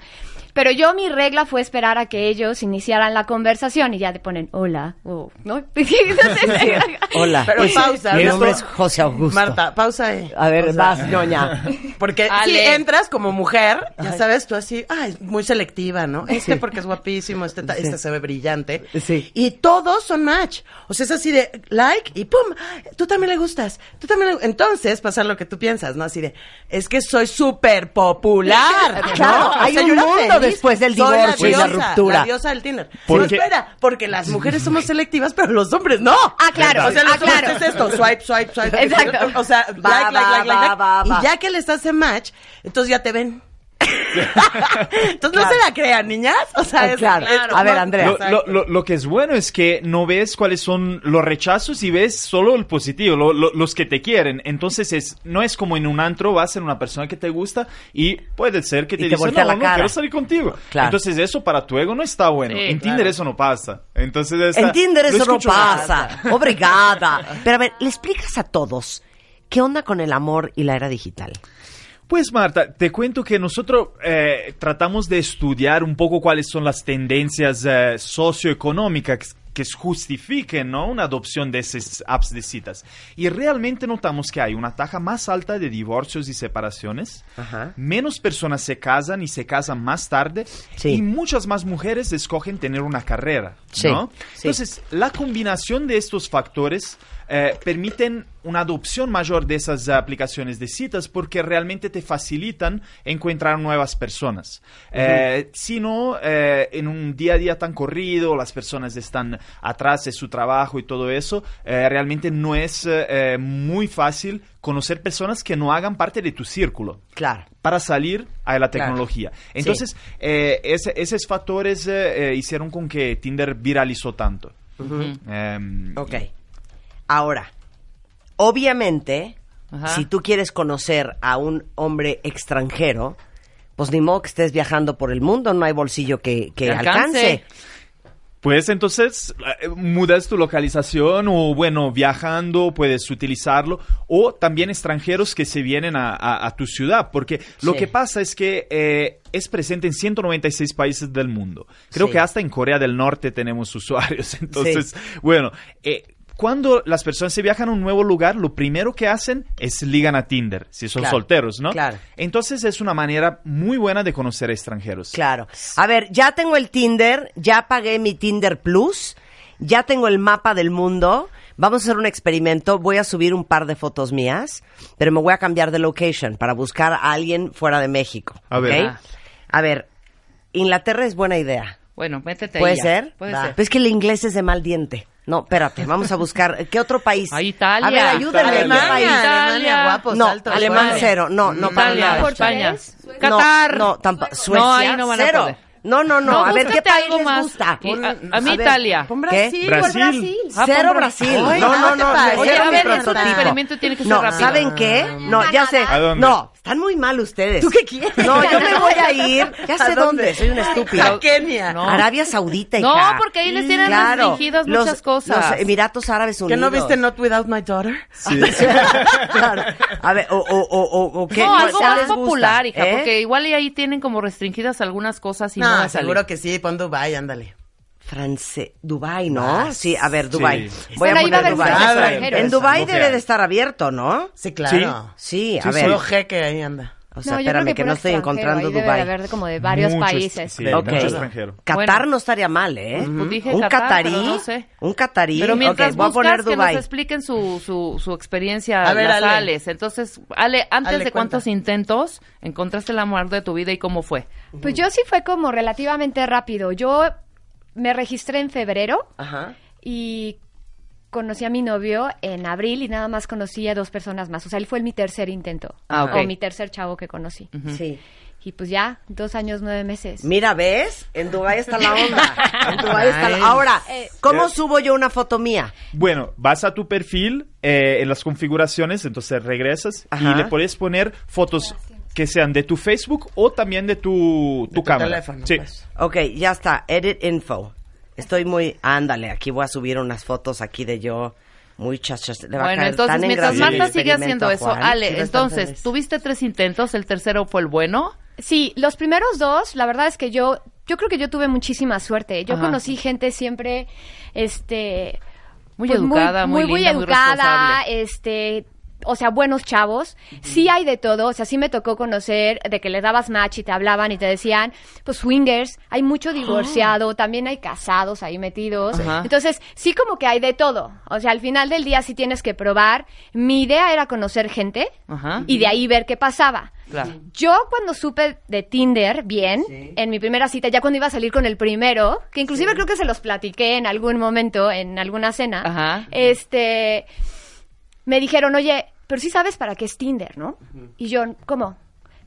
Pero yo mi regla fue esperar a que ellos iniciaran la conversación y ya te ponen hola o no. Entonces, Hola. Pero Pues, pausa. Mi ¿no? nombre es José Augusto. Marta, pausa ahí. A ver, vas, ñoña. Porque Ale. si entras como mujer, ya sabes, tú así, ay, muy selectiva, ¿no? Este Sí. porque es guapísimo, este, ta- Sí. este se ve brillante. Sí. Y todos son match. O sea, es así de like y pum, tú también le gustas. Tú también le... Entonces pasa lo que tú piensas, ¿no? Así de, es que soy súper popular. ¿no? Claro, hay un mundo después del Soy divorcio y la diosa, ruptura. La diosa del Tinder. Porque- Pero espera, porque las mujeres somos selectivas, pero los hombres no. Ah, claro, O sea, los ah, claro. hombres es esto, swipe, swipe, swipe. Exacto. O sea, Va, like, va, like, like, like, va, like. va, va. Y ya que les hace match, entonces ya te ven. entonces no se la crean, niñas. O sea, Ah, es, claro. es- A ver, Andrea. Lo, exacto. lo- lo- lo que es bueno es que no ves cuáles son los rechazos y ves solo el positivo, lo- lo- los que te quieren. Entonces es, no es como en un antro vas en una persona que te gusta y puede ser que te, te dice, voltea no, la no, cara". quiero salir contigo. Claro. Entonces eso para tu ego no está bueno. Sí, en Tinder claro. eso no pasa. Entonces está- En Tinder eso no pasa. Obrigada. Pero a ver, ¿le explicas a todos qué onda con el amor y la era digital? Pues Marta, te cuento que nosotros eh, tratamos de estudiar un poco cuáles son las tendencias eh, socioeconómicas que justifiquen ¿no? una adopción de esas apps de citas. Y realmente notamos que hay una tasa más alta de divorcios y separaciones, Ajá. menos personas se casan y se casan más tarde, Sí. y muchas más mujeres escogen tener una carrera. Sí, ¿no? sí. Entonces, la combinación de estos factores eh, permiten una adopción mayor de esas aplicaciones de citas porque realmente te facilitan encontrar nuevas personas. Eh, si no, eh, en un día a día tan corrido, las personas están atrás de su trabajo y todo eso, eh, realmente no es eh, eh, muy fácil conocer personas que no hagan parte de tu círculo Claro. para salir a la Claro. tecnología. Entonces, eh, ese- esos factores eh, eh, hicieron con que Tinder viralizó tanto. Em, Ok. Ahora, obviamente, Ajá. si tú quieres conocer a un hombre extranjero, pues ni modo que estés viajando por el mundo, no hay bolsillo que, alcance. alcance. Pues entonces eh, mudas tu localización o bueno, viajando puedes utilizarlo o también extranjeros que se vienen a, a- a tu ciudad porque lo Sí. que pasa es que eh, es presente en 196 países del mundo. Creo Sí. que hasta en Corea del Norte tenemos usuarios. Entonces, bueno, eh, cuando las personas se viajan a un nuevo lugar, lo primero que hacen es ligan a Tinder, si son Claro, solteros, ¿no? claro. Entonces es una manera muy buena de conocer a extranjeros. Claro. A ver, ya tengo el Tinder, ya pagué mi Tinder Plus, ya tengo el mapa del mundo. Vamos a hacer un experimento. Voy a subir un par de fotos mías, pero me voy a cambiar de location para buscar a alguien fuera de México. A ver. ¿ok? A ver, Inglaterra es buena idea. Bueno, métete ¿Puede ahí ya. ser? Puede Va. ser. Pues es que el inglés es de mal diente. No, espérate, vamos a buscar. ¿Qué otro país? A Italia. A ver, ayúdenme. ¿qué Alemania, país? Alemania, guapos, No, altos, alemán cero. No, no, para Italia, nada. España. No, Qatar. No, tampoco. Suecia, No, ahí no van a cero. poder. No, no, no. No, a ver, ¿qué país algo les más. gusta? A- a mí ver, Italia. Pon ¿Qué? Brasil, Brasil. pon Brasil. Ah, Cero pon Brasil. Ay, no, no, no, no. Oye, cero a ver, es un prototipo. experimento, tiene que ser no, rápido. ¿saben qué? No, ya sé. ¿A dónde? No, están muy mal ustedes. ¿Tú qué quieres? No, yo me voy a ir. Ya ¿A sé dónde. dónde? Soy una estúpida. A Kenia. No. Arabia Saudita, No, hija. porque ahí les tienen Claro. restringidas Los- muchas cosas. Los Emiratos Árabes ¿Que Unidos. no viste Not Without My Daughter? Sí. claro. A ver, o, o, o, o, o qué. No, algo ¿Cuál más les gusta? popular, hija, ¿Eh? porque igual y ahí tienen como restringidas algunas cosas y no, No, va a salir. seguro que sí, pon Dubai, ándale. France, Dubai, ¿no? Sí, a ver, Dubai. Sí. Voy Bueno, a poner Dubai. En Dubai debe de estar abierto, ¿no? Sí, claro. Sí, a Sí, ver. Puro jeque ahí anda. O sea, no, espérame que, que no estoy encontrando ahí debe Dubai. de haber como de varios Muchos, países. sí, Ok. mucho extranjero. Qatar Bueno. no estaría mal, ¿eh? Pues dije un Qatar, catarí. no sé. Un catarí. Pero mientras Ok, voy a poner buscas que Dubai. nos expliquen su, su, su experiencia A ver, las Ale. Ales. Entonces, Ale, antes Ale, de cuántos cuenta. intentos encontraste el amor de tu vida y cómo fue. Pues yo sí fue como relativamente rápido. Yo me registré en febrero Ajá. y conocí a mi novio en abril y nada más conocí a dos personas más. O sea, él fue mi tercer intento. Ah, ok. O mi tercer chavo que conocí. Sí. Y pues ya, dos años, nueve meses. Mira, ¿ves? En Dubai está la onda. En Dubái está la-. Ahora, Eh, ¿cómo subo yo una foto mía? Bueno, vas a tu perfil eh, en las configuraciones, entonces regresas Ajá. y le puedes poner fotos que sean de tu Facebook o también de tu, cámara. teléfono, sí. pues. Ok, ya está. Edit info. Estoy muy... Ándale, aquí voy a subir unas fotos aquí de yo muy chachas. Le va a Bueno, caer entonces, mientras Marta sigue haciendo a eso. Ale, a entonces, tuviste tres intentos, el tercero fue el bueno. Sí, los primeros dos, la verdad es que yo, yo creo que yo tuve muchísima suerte. Yo Ajá. conocí gente siempre, este, Muy pues, educada, muy linda, muy educada, responsable. este, o sea, buenos chavos. Sí hay de todo, o sea, sí me tocó conocer de que le dabas match y te hablaban y te decían, pues swingers, hay mucho divorciado, también hay casados ahí metidos. Entonces, sí como que hay de todo. O sea, al final del día sí tienes que probar. Mi idea era conocer gente y de ahí ver qué pasaba. Claro. Yo cuando supe de Tinder bien, en mi primera cita, ya cuando iba a salir con el primero, que inclusive creo que se los platiqué en algún momento, en alguna cena, Ajá. este, me dijeron, oye, pero sí sabes para qué es Tinder, ¿no? Y yo, ¿cómo?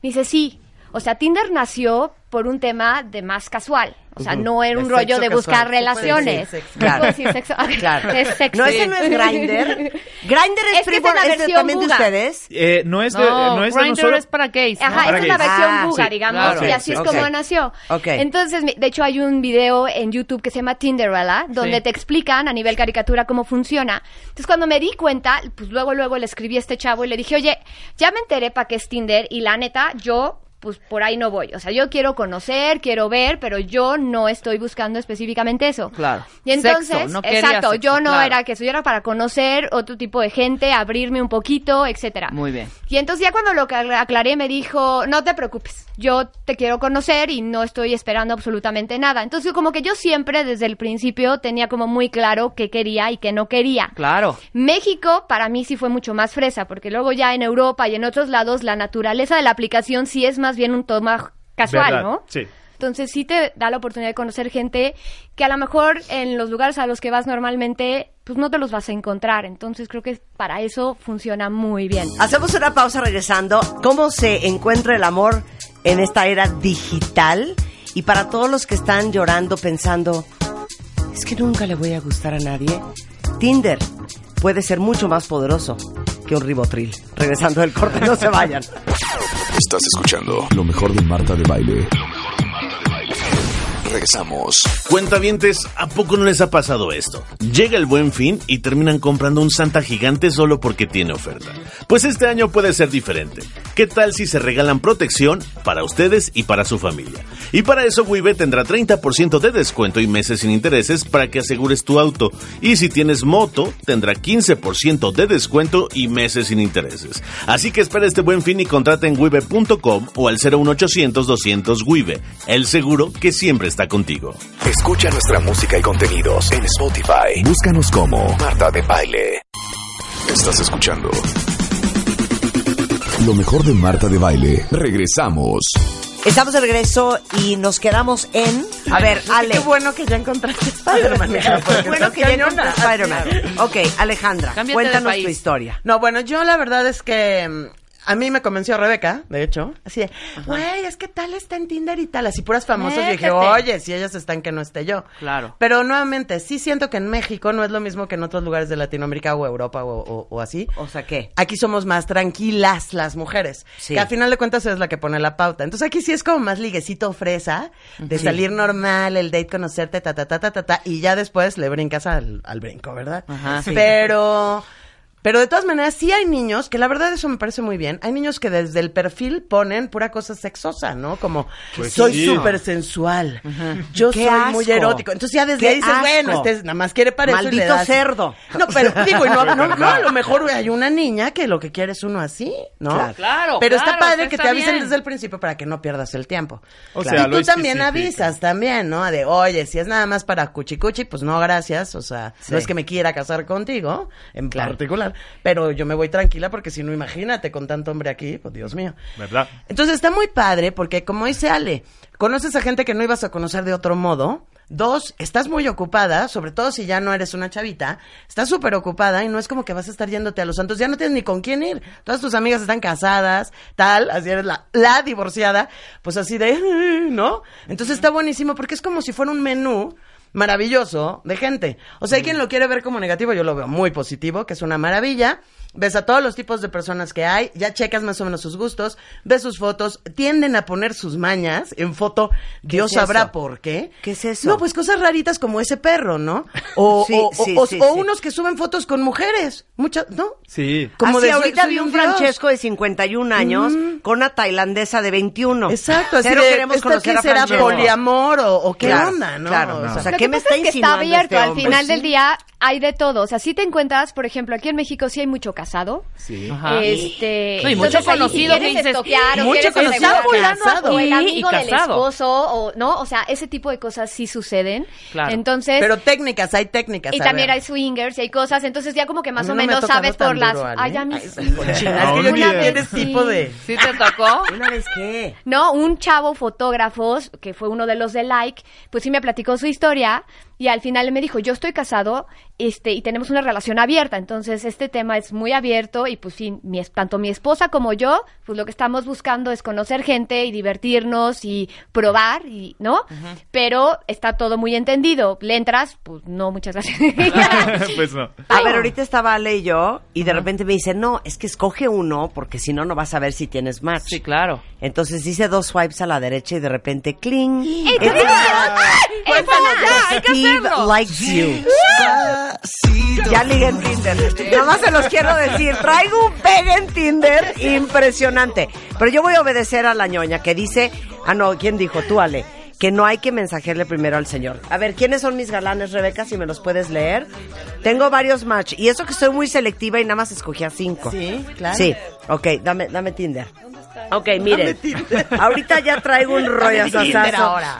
Me dice, sí. O sea, Tinder nació por un tema de más casual. O sea, no era un De rollo de buscar casual. Relaciones. ser sexo. No Claro. puedo decir sexo. Claro. Es sexy. No, ese no es Grindr. Grindr es, Es que es la ¿es de- versión también de ustedes. Eh, no es de, No, no es de Grindr nosotros. es para gays. ¿no? Ajá, Para esa es la gays. versión Ah, buga, sí, digamos, claro. y así Sí, es como nació. Ok. Entonces, mi- de hecho, hay un video en YouTube que se llama Tinderella, donde Sí. te explican a nivel caricatura cómo funciona. Entonces, cuando me di cuenta, pues luego, luego le escribí a este chavo y le dije, oye, ya me enteré para qué es Tinder, y la neta, yo pues por ahí no voy. O sea, yo quiero conocer, quiero ver, pero yo no estoy buscando específicamente eso. Claro. Y entonces, Sexo, no exacto, sexo, yo no claro. era que eso, yo era para conocer otro tipo de gente, abrirme un poquito, etcétera. Muy bien. Y entonces ya cuando lo aclaré me dijo, no te preocupes, yo te quiero conocer y no estoy esperando absolutamente nada. Entonces como que yo siempre desde el principio tenía como muy claro qué quería y qué no quería. Claro. México para mí sí fue mucho más fresa, porque luego ya en Europa y en otros lados la naturaleza de la aplicación sí es más bien un toma casual, ¿Verdad? ¿no? Sí. Entonces sí te da la oportunidad de conocer gente que a lo mejor en los lugares a los que vas normalmente, pues no te los vas a encontrar. Entonces creo que para eso funciona muy bien. Hacemos una pausa regresando. ¿Cómo se encuentra el amor en esta era digital? Y para todos los que están llorando pensando, es que nunca le voy a gustar a nadie, Tinder puede ser mucho más poderoso que un ribotril. Regresando del corte, no se vayan. Estás escuchando lo mejor de Marta de Baile. Regresamos. Cuentavientes, ¿a poco no les ha pasado esto? Llega el buen fin y terminan comprando un Santa gigante solo porque tiene oferta. Pues este año puede ser diferente. ¿Qué tal si se regalan protección para ustedes y para su familia? Y para eso Wibe tendrá 30% de descuento y meses sin intereses para que asegures tu auto. Y si tienes moto, tendrá 15% de descuento y meses sin intereses. Así que espera este buen fin y contrata en wibe.com o al 01800 200 Wibe, el seguro que siempre está contigo. Escucha nuestra música y contenidos en Spotify. Búscanos como Marta de Baile. Estás escuchando lo mejor de Marta de Baile. Regresamos. Estamos de regreso y nos quedamos en... A ver, Ale. Qué bueno que ya encontraste Spider-Man. Qué bueno que ya encontré Spider-Man. Ok, Alejandra, Cámbiate cuéntanos tu historia. No, bueno, yo la verdad es que mm, a mí me convenció Rebeca, de hecho, así de, güey, es que tal está en Tinder y tal, así puras famosas. Yo dije, oye, si ellas están, que no esté yo. Claro. Pero nuevamente, sí siento que en México no es lo mismo que en otros lugares de Latinoamérica o Europa o, o- o así. O sea, ¿qué? Aquí somos más tranquilas las mujeres. Sí. Que a final de cuentas es la que pone la pauta. Entonces aquí sí es como más liguecito fresa, de Sí. salir normal, el date, conocerte, ta, ta, ta, ta, ta, ta, y ya después le brincas al, al brinco, ¿verdad? Ajá. Sí. Pero... Pero de todas maneras, sí hay niños, que la verdad eso me parece muy bien, hay niños que desde el perfil ponen pura cosa sexosa, ¿no? Como, Pues soy sí. súper sensual, yo Qué soy muy erótico. Entonces ya desde Qué ahí dices, asco. bueno, este es- nada más quiere y le Maldito das- cerdo. No, pero digo, y no, no, no, a lo mejor hay una niña que lo que quiere es uno así, ¿no? Claro. Claro, Pero claro, está padre está que te avisen bien. desde el principio para que no pierdas el tiempo. O y sea, tú también avisas también, ¿no? De, oye, si es nada más para cuchicuchi, pues no, gracias. O sea, Sí. no es que me quiera casar contigo, en Claro. Pero yo me voy tranquila porque si no, imagínate con tanto hombre aquí, pues Dios mío. ¿Verdad? Entonces está muy padre porque, como dice Ale, conoces a gente que no ibas a conocer de otro modo. Dos, estás muy ocupada, sobre todo si ya no eres una chavita, estás súper ocupada y no es como que vas a estar yéndote a los santos, ya no tienes ni con quién ir. Todas tus amigas están casadas, tal, así eres la, la divorciada, pues así de, ¿no? Entonces está buenísimo porque es como si fuera un menú maravilloso de gente. O sea, hay quien lo quiere ver como negativo, yo lo veo muy positivo, que es una maravilla. Ves a todos los tipos de personas que hay, ya checas más o menos sus gustos, ves sus fotos, tienden a poner sus mañas en foto, Dios es sabrá eso? por qué. ¿Qué es eso? No, pues cosas raritas como ese perro, ¿no? O, Sí, o- sí, o- sí, o sí. unos que suben fotos con mujeres, muchas, ¿no? Sí. Como Así, de, ahorita vi un. Francesco de 51 años con una tailandesa de 21. Exacto, así Cero de, queremos ¿esto conocer qué a será poliamor o, o qué Claro, onda, no? claro, no. sea, ¿qué que me pasa está es que está abierto. este Al final Sí. del día hay de todo. O sea, si te encuentras, por ejemplo, aquí en México sí hay mucho casado. Sí. Ajá. Este, No, y mucho conocido si que dices, estoquear o mucho conocido casado. o el Y amigo del casado. esposo o no, o sea, ese tipo de cosas sí suceden. Claro. Entonces, Pero técnicas, hay técnicas. y también ver. hay swingers y hay cosas, entonces ya como que más o no me ha menos tocado sabes por las duro. Ay, ya me- Ay, cochina, es que yo tienes Sí. tipo de... ¿Sí te tocó? ¿Una vez qué? No, un chavo fotógrafos, que fue uno de los de Like, pues sí me platicó su historia idea y al final él me dijo, yo estoy casado este, y tenemos una relación abierta, entonces este tema es muy abierto y pues sí, mi, es- tanto mi esposa como yo, pues lo que estamos buscando es conocer gente y divertirnos y probar, y ¿no? Pero está todo muy entendido. ¿Le entras? Pues no, muchas gracias. pues no. A ver, ahorita estaba Ale y yo, y de repente me dice, no, es que escoge uno, porque si no, no vas a ver si tienes match. Sí, claro. Entonces hice dos swipes a la derecha y de repente, cling. Steve likes you. Ya ligué en Tinder. Nada más se los quiero decir. Traigo un pegue en Tinder impresionante. Pero yo voy a obedecer a la ñoña que dice, ah no, ¿quién dijo? Tú, Ale. Que no hay que mensajearle primero al señor. A ver, ¿quiénes son mis galanes, Rebeca? Si me los puedes leer. Tengo varios match. Y eso que soy muy selectiva y nada más escogí a cinco. Sí, claro. Sí, ok, dame, dame Tinder. Ok, miren, ahorita ya traigo un rollo.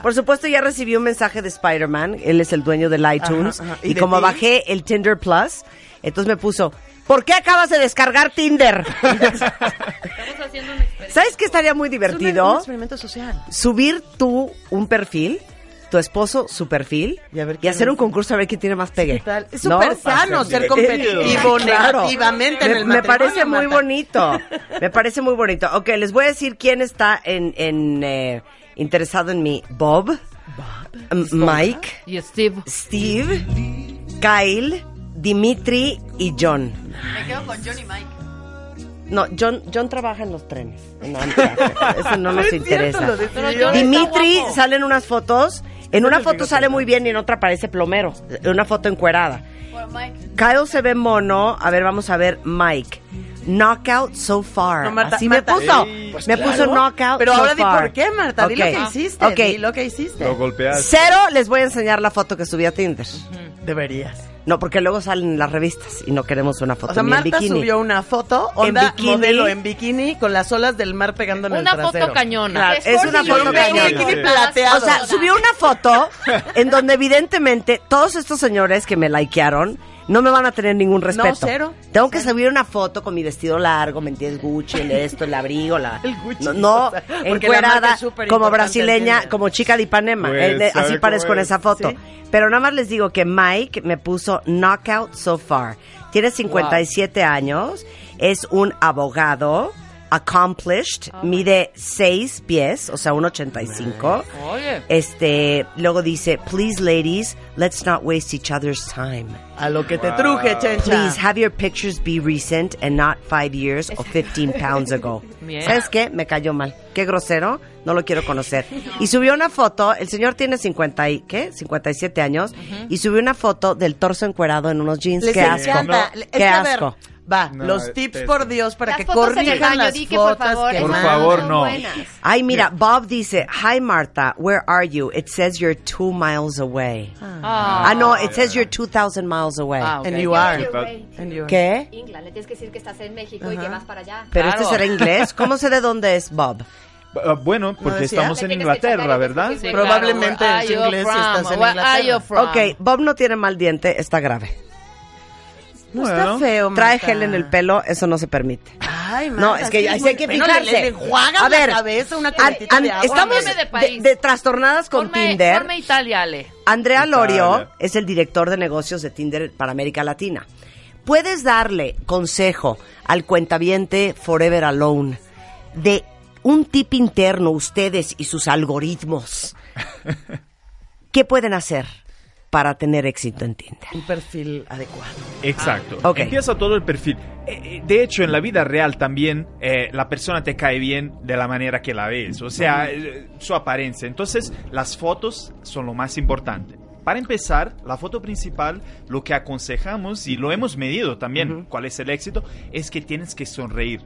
Por supuesto, ya recibí un mensaje de Spider-Man, él es el dueño del iTunes, Ajá, ajá. y, ¿Y de como ti? bajé el Tinder Plus, entonces me puso, ¿por qué acabas de descargar Tinder? ¿Sabes qué estaría muy Es un- un divertido? experimento social. Subir tú un perfil, tu esposo su perfil, Y a ver y quién hacer un concurso a ver quién tiene más pegue. Es ¿No? súper sano ser competitivo Claro. negativamente en Me, el me parece muy bonito. Me parece muy bonito. Ok, les voy a decir quién está en, en, eh, interesado en mí. Bob, Mike, Y Steve. Steve, Kyle, Dimitri y John. Me quedo con Johnny Mike. No, John, John trabaja en los trenes. No, no, eso no nos interesa. John Dimitri salen unas fotos. En una foto sale muy bien y en otra parece plomero. En una foto encuerada. Kyle se ve mono. A ver, vamos a ver. Mike. Knockout so far. No, Marta, Así Marta. me puso. Sí, pues me claro. puso knockout Pero so ahora di por qué, Marta. Di lo que hiciste. Ok. Di lo que hiciste. Lo golpeaste. Cero les voy a enseñar la foto que subí a Tinder. Deberías. No, porque luego salen en las revistas y no queremos una foto O sea, en Marta bikini. subió una foto, onda bikini. modelo en bikini, con las olas del mar pegando en Una el trasero. foto cañona. Claro, es una foto cañona. bikini plateado. O sea, subió una foto en donde evidentemente todos estos señores que me likearon no me van a tener ningún respeto. cero. Tengo que subir una foto con mi vestido largo, ¿me entiendes? Gucci, el esto, el abrigo, la... El Gucci, No, no, o sea, encuerada, como brasileña, como chica de Ipanema. Pues, Eh, eh, ¿sabe así parezco en es? esa foto. Sí. Pero nada más les digo que Mike me puso knockout so far. Tiene 57 años, es un abogado, accomplished, mide 6 pies, o sea, 1.85. Oye. Este, luego dice, please ladies, let's not waste each other's time. A lo que te truje, chencha. Please have your pictures be recent and not five years or 15 pounds ago. ¿Sabes qué? Me cayó mal. Qué grosero. No lo quiero conocer. Y subió una foto. El señor tiene 50 y, ¿qué? 57 años. Y subió una foto del torso encuerado en unos jeans. Les qué asco. encanta. Es Qué que, a ver, asco. Va, No, los tips, por Dios, para Las que fotos corrijan las que por fotos favor, que Por favor, no. Ay, mira, Bob dice, Hi Marta, where are you? It says you're two miles away. Ah, no, it says you're 2,000 miles away. Ah, ok. And you are. You're way. And you are. ¿Qué? England, le tienes que decir que estás en México y que vas para allá. Pero Claro. este será inglés. ¿Cómo sé de dónde es Bob? Ah, bueno, porque estamos en Inglaterra, ¿verdad? sí. Probablemente claro. en inglés estás en Inglaterra. Ok, Bob no tiene mal diente, está grave. No está feo, Trae Marta. gel en el pelo, eso no se permite. Ay, Marta, No, es que sí, hay que fijarse. Le, A ver, la cabeza una An- cantidad an- de agua. estamos de de, país. de trastornadas con Ponme- Tinder. ponme Italia, Ale. Andrea Italia. Lorio es el director de negocios de Tinder para América Latina. ¿Puedes darle consejo al cuentaviente Forever Alone de un tip interno, ustedes y sus algoritmos? ¿Qué pueden hacer? para tener éxito en Tinder? Un perfil adecuado. Exacto. Ah, ok. Empieza todo el perfil. Eh, eh, de hecho, en la vida real también eh, la persona te cae bien de la manera que la ves, o sea, su apariencia. Entonces, las fotos son lo más importante. Para empezar, la foto principal, lo que aconsejamos, y lo hemos medido también, cuál es el éxito, es que tienes que sonreír.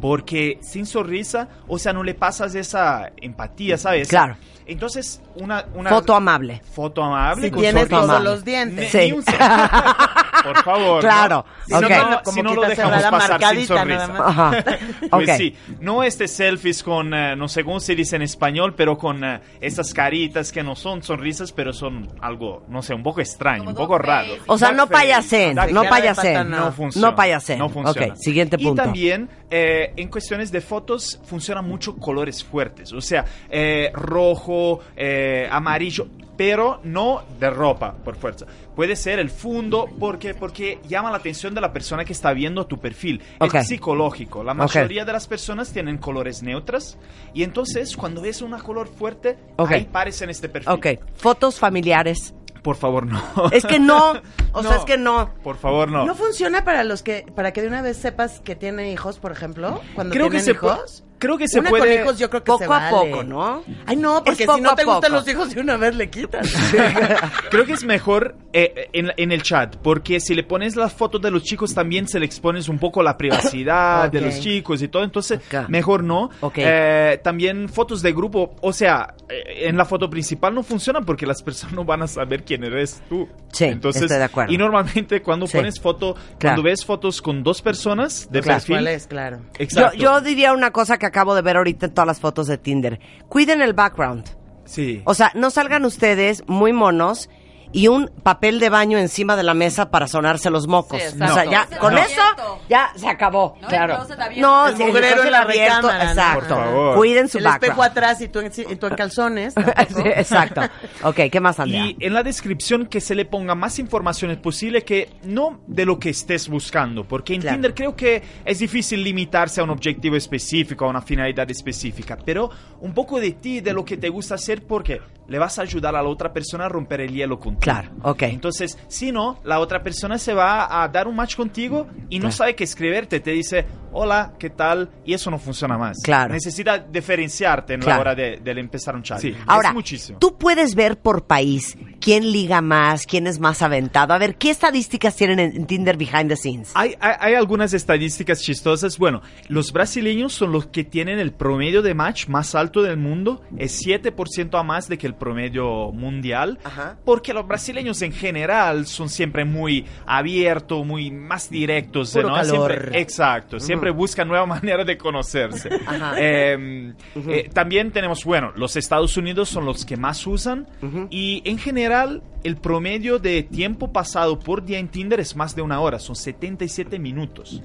Porque sin sonrisa, o sea, no le pasas esa empatía, ¿sabes? Claro. Entonces, una... una Foto amable. Foto amable. Si tienes todos los dientes. Ni- ni un Por favor. Claro, ¿no? Si ok. no, Como si no lo dejamos pasar sin sonrisa. Ajá. Pues Ok. sí, no este selfies con, eh, no sé cómo se dice en español, pero con eh, estas caritas que no son sonrisas, pero son algo, no sé, un poco extraño, un poco raro. O sea, no duck no face. payaseen. No funciona. No payaseen. No funciona. Ok, siguiente punto. Y también, eh, en cuestiones de fotos, funcionan mucho colores fuertes. O sea, eh, rojo, eh, amarillo, pero no de ropa, por fuerza. Puede ser el fondo, porque porque llama la atención de la persona que está viendo tu perfil. Ok. Es psicológico. La mayoría de las personas tienen colores neutras. Y entonces, cuando ves un color fuerte, Ok. ahí pares en este perfil. Ok, fotos familiares. Por favor, no. Es que no, o sea, es que no. Por favor, no. ¿No funciona para los que, para que de una vez sepas que tienen hijos, por ejemplo? Cuando Creo que se hijos. Creo que se Una puede- con hijos yo creo que Poco se a vale. poco, ¿no? Ay, no, porque si no a te gustan poco. los hijos de una vez le quitan. Creo que es mejor eh, en, en el chat, porque si le pones las fotos de los chicos también se le expones un poco la privacidad de Ok. los chicos y todo, entonces Acá. mejor no. Ok. Eh, también fotos de grupo, o sea, eh, en la foto principal no funcionan porque las personas no van a saber quién eres tú. Sí, entonces, estoy de acuerdo. Y normalmente cuando Sí. pones foto, Claro. cuando ves fotos con dos personas de Claro. perfil, ¿Cuál es? Claro. Yo, exacto. yo diría una cosa que acabo de ver ahorita en todas las fotos de Tinder. Cuiden el background. sí. O sea, no salgan ustedes muy monos y un papel de baño encima de la mesa para sonarse los mocos. Sí, o sea, ya, No. con No. eso ya se acabó. No, claro. el. No, El sí, mugrero en la abierto, recámara. Exacto. Por favor. Cuiden su El background. espejo atrás y tú en, y tú en calzones. Sí, exacto. Ok, ¿qué más, Andrea? Y en la descripción que se le ponga más informaciones posible que no de lo que estés buscando, porque en Claro. Tinder creo que es difícil limitarse a un objetivo específico, a una finalidad específica, pero un poco de ti, de lo que te gusta hacer, porque le vas a ayudar a la otra persona a romper el hielo contigo. Claro, ok. Entonces, si no, la otra persona se va a dar un match contigo y no Claro. sabe qué escribirte, te dice, hola, ¿qué tal? Y eso no funciona más. Claro. Necesita diferenciarte en Claro. la hora de, de empezar un chat. Ahora, es muchísimo. tú puedes ver por país quién liga más, quién es más aventado. A ver, ¿qué estadísticas tienen en, en Tinder behind the scenes? Hay, hay, hay algunas estadísticas chistosas. Bueno, los brasileños son los que tienen el promedio de match más alto del mundo. Es 7% a más de que el promedio mundial. Ajá. Porque los brasileños en general son siempre muy abiertos, muy más directos. Puro ¿no? calor. Siempre- exacto. Siempre buscan nueva manera de conocerse. Ajá. Eh, eh, también tenemos, bueno, los Estados Unidos son los que más usan. Y en general, el promedio de tiempo pasado por día en Tinder es más de una hora. Son 77 minutos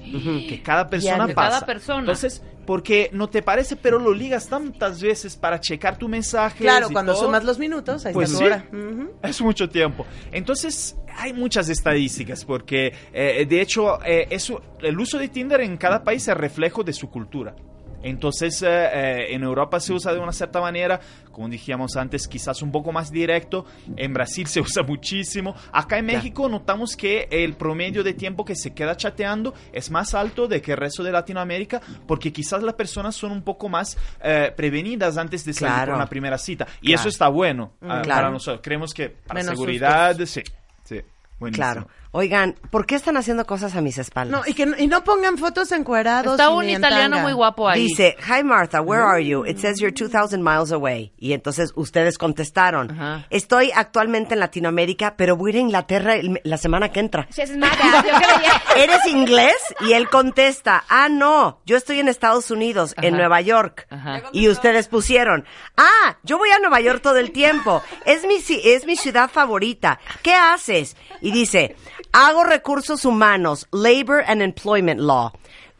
que cada persona pasa. Cada persona. Entonces, porque no te parece, pero lo ligas tantas veces para checar tu mensaje. Claro, cuando sumas los minutos, ahí Pues está sí. Es mucho tiempo. Entonces, hay muchas estadísticas porque, eh, de hecho, eh, eso, el uso de Tinder en cada país es reflejo de su cultura. Entonces, eh, eh, en Europa se usa de una cierta manera, como dijimos antes, quizás un poco más directo. En Brasil se usa muchísimo. Acá en México notamos que el promedio de tiempo que se queda chateando es más alto de que el resto de Latinoamérica, porque quizás las personas son un poco más eh, prevenidas antes de salir Claro. por una primera cita. Y Claro. eso está bueno ah, claro. para nosotros. Creemos que para Menos seguridad, sí. Sí, buenísimo. Claro. Oigan, ¿por qué están haciendo cosas a mis espaldas? No, y que no- y no pongan fotos encuerados. Está un italiano tanga. muy guapo ahí. Dice, hi Martha, where are you? It says you're 2000 miles away. Y entonces ustedes contestaron, Ajá. estoy actualmente en Latinoamérica, pero voy a ir a Inglaterra el- la semana que entra. ¿Eres inglés? Y él contesta, ah, no, yo estoy en Estados Unidos, en. Nueva York. Ajá. Y ustedes pusieron, ah, yo voy a Nueva York todo el tiempo, es mi, ci- es mi ciudad favorita. ¿Qué haces? Y dice, hago recursos humanos, Labor and Employment Law.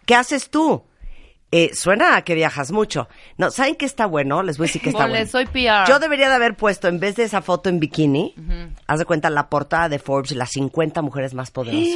¿Qué haces tú? Eh, suena a que viajas mucho. No, ¿saben qué está bueno? Les voy a decir que está bueno. soy PR. Yo debería de haber puesto, en vez de esa foto en bikini, haz de cuenta la portada de Forbes, las 50 mujeres más poderosas.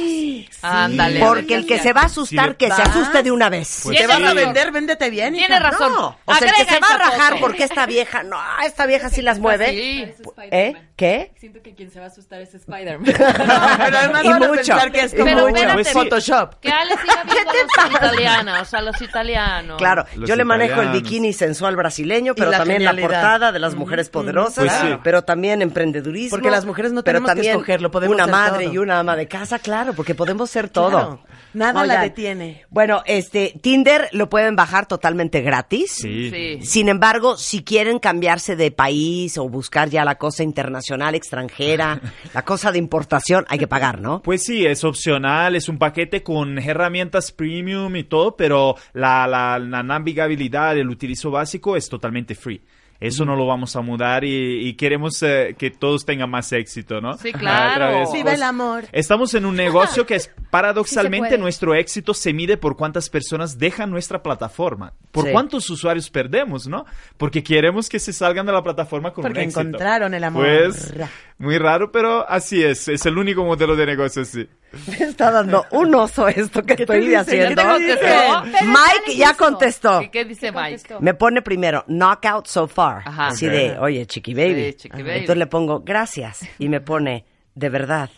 Ándale. Porque el que se va a asustar, Sí, que se asuste de una vez. Pues ¿Te vas a sí. vender? Véndete bien. hija. Tiene razón. No, o sea, el que se va a rajar foto. porque esta vieja, no, esta vieja sí las mueve. Sí. ¿Eh? ¿Qué? Siento que quien se va a asustar es Spider-Man. Pero además Y van a mucho. pensar que es como Pero mucho. espérate, Photoshop. Que Ale siga viendo a los italianos, a los italianos. Claro, Los yo le manejo el italianos. bikini sensual brasileño, pero la también la portada de las mujeres poderosas, Pues sí. pero también emprendedurismo. Porque las mujeres no pero tenemos que también escoger, lo podemos Una ser madre todo. y una ama de casa, claro, porque podemos ser todo. Claro, nada la detiene. Bueno, este Tinder lo pueden bajar totalmente gratis. Sí. Sí. Sin embargo, si quieren cambiarse de país o buscar ya la cosa internacional, extranjera, la cosa de importación, hay que pagar, ¿no? Pues sí, es opcional, es un paquete con herramientas premium y todo, pero la, la, la navegabilidad, el utilizo básico es totalmente free. Eso no lo vamos a mudar y, y queremos eh, que todos tengan más éxito, ¿no? Sí, claro. Viva pues, el amor. Estamos en un negocio que es paradoxalmente puede. nuestro éxito se mide por cuántas personas dejan nuestra plataforma, por Sí. cuántos usuarios perdemos, ¿no? Porque queremos que se salgan de la plataforma con Porque un éxito. encontraron el amor. Pues muy raro, pero así es, es el único modelo de negocio, sí. Me está dando un oso esto que estoy haciendo. ¿Ya te contestó? Mike ya contestó. ¿Y qué dice Mike? Me pone primero, knockout so far. Ajá. Así de, oye, chiqui baby. Sí, chiqui Ajá. baby. Entonces le pongo, gracias. Y me pone, de verdad,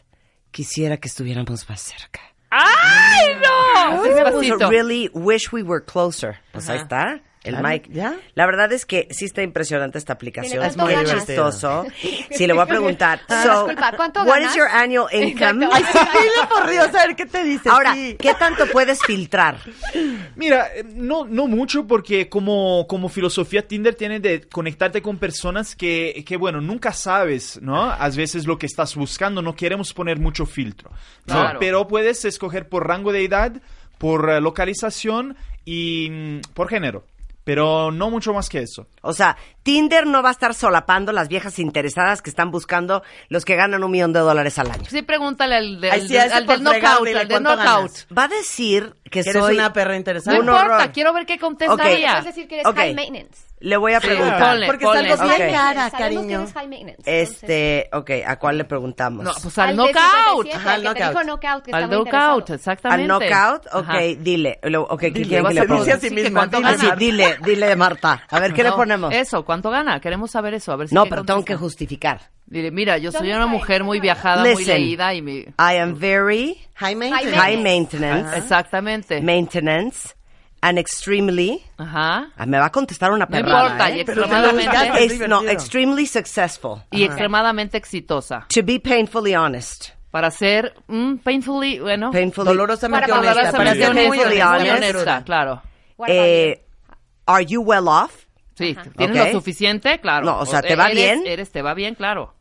quisiera que estuviéramos más cerca. ¡Ay, no! Me puso, really wish we were closer. Pues ahí está. El Claro, Mike. ¿ya? La verdad es que sí está impresionante esta aplicación. ¿Tiene Es muy chistoso. Sí, le voy a preguntar. Ah, So, disculpa, ¿cuánto what ganas? is your annual income? Ay, sí, dile por Dios, a ver qué te dice. Ahora, sí. ¿qué tanto puedes filtrar? Mira, eh, no, no mucho porque como, como filosofía Tinder tiene de conectarte con personas que, que, bueno, nunca sabes, ¿no? A veces lo que estás buscando, no queremos poner mucho filtro, ¿no? Claro. Pero puedes escoger por rango de edad, por eh, localización y mm, por género. Pero no mucho más que eso. O sea, Tinder no va a estar solapando las viejas interesadas que están buscando los que ganan un millón de dólares al año. Sí, pregúntale al, de- Ay, al sí, a al por del knockout, al del knockout. ganas. Va a decir que Que eres soy una perra No interesante. Un importa, horror. quiero ver qué contestaría. Puedes decir que eres Ok. high maintenance. Le voy a Sí, preguntar. ponle, Porque ponle. es algo bien Ok. cara, Sabemos que cariño. high maintenance. Este, ok, ¿a cuál le preguntamos? No, pues al de knockout. 57, Ajá, al knockout. dijo knockout, que Al muy knockout, interesado. exactamente. ¿Al knockout? Ok, Ajá. dile. Ok, ¿qué Dile, quieren que le decir a sí Sí, misma, que ¿cuánto cuánto sí, gana? dile, dile, Marta. A ver, ¿qué le No, ponemos? Eso, ¿cuánto gana? Queremos saber eso, a ver si No, pero tengo que justificar. Dile, mira, yo soy ¿Dónde una mujer muy viajada, muy Listen. leída y me... I am very High maintenance. high maintenance, Exactamente. maintenance, and extremely... Ajá. Ah, me va a contestar una No perrada, importa, ¿eh? y lo extremadamente. Es- no, extremely successful. y extremadamente exitosa. To be painfully honest. Para ser mm, painfully, bueno, Painfully... Dolorosamente Para honesta. Para ser honesta, muy honesta, honesta. muy muy honesta, claro. Eh, are you well off? Sí, tienes Ok. lo suficiente, claro. No, o sea, ¿te va eres- bien? Eres, te va bien, claro.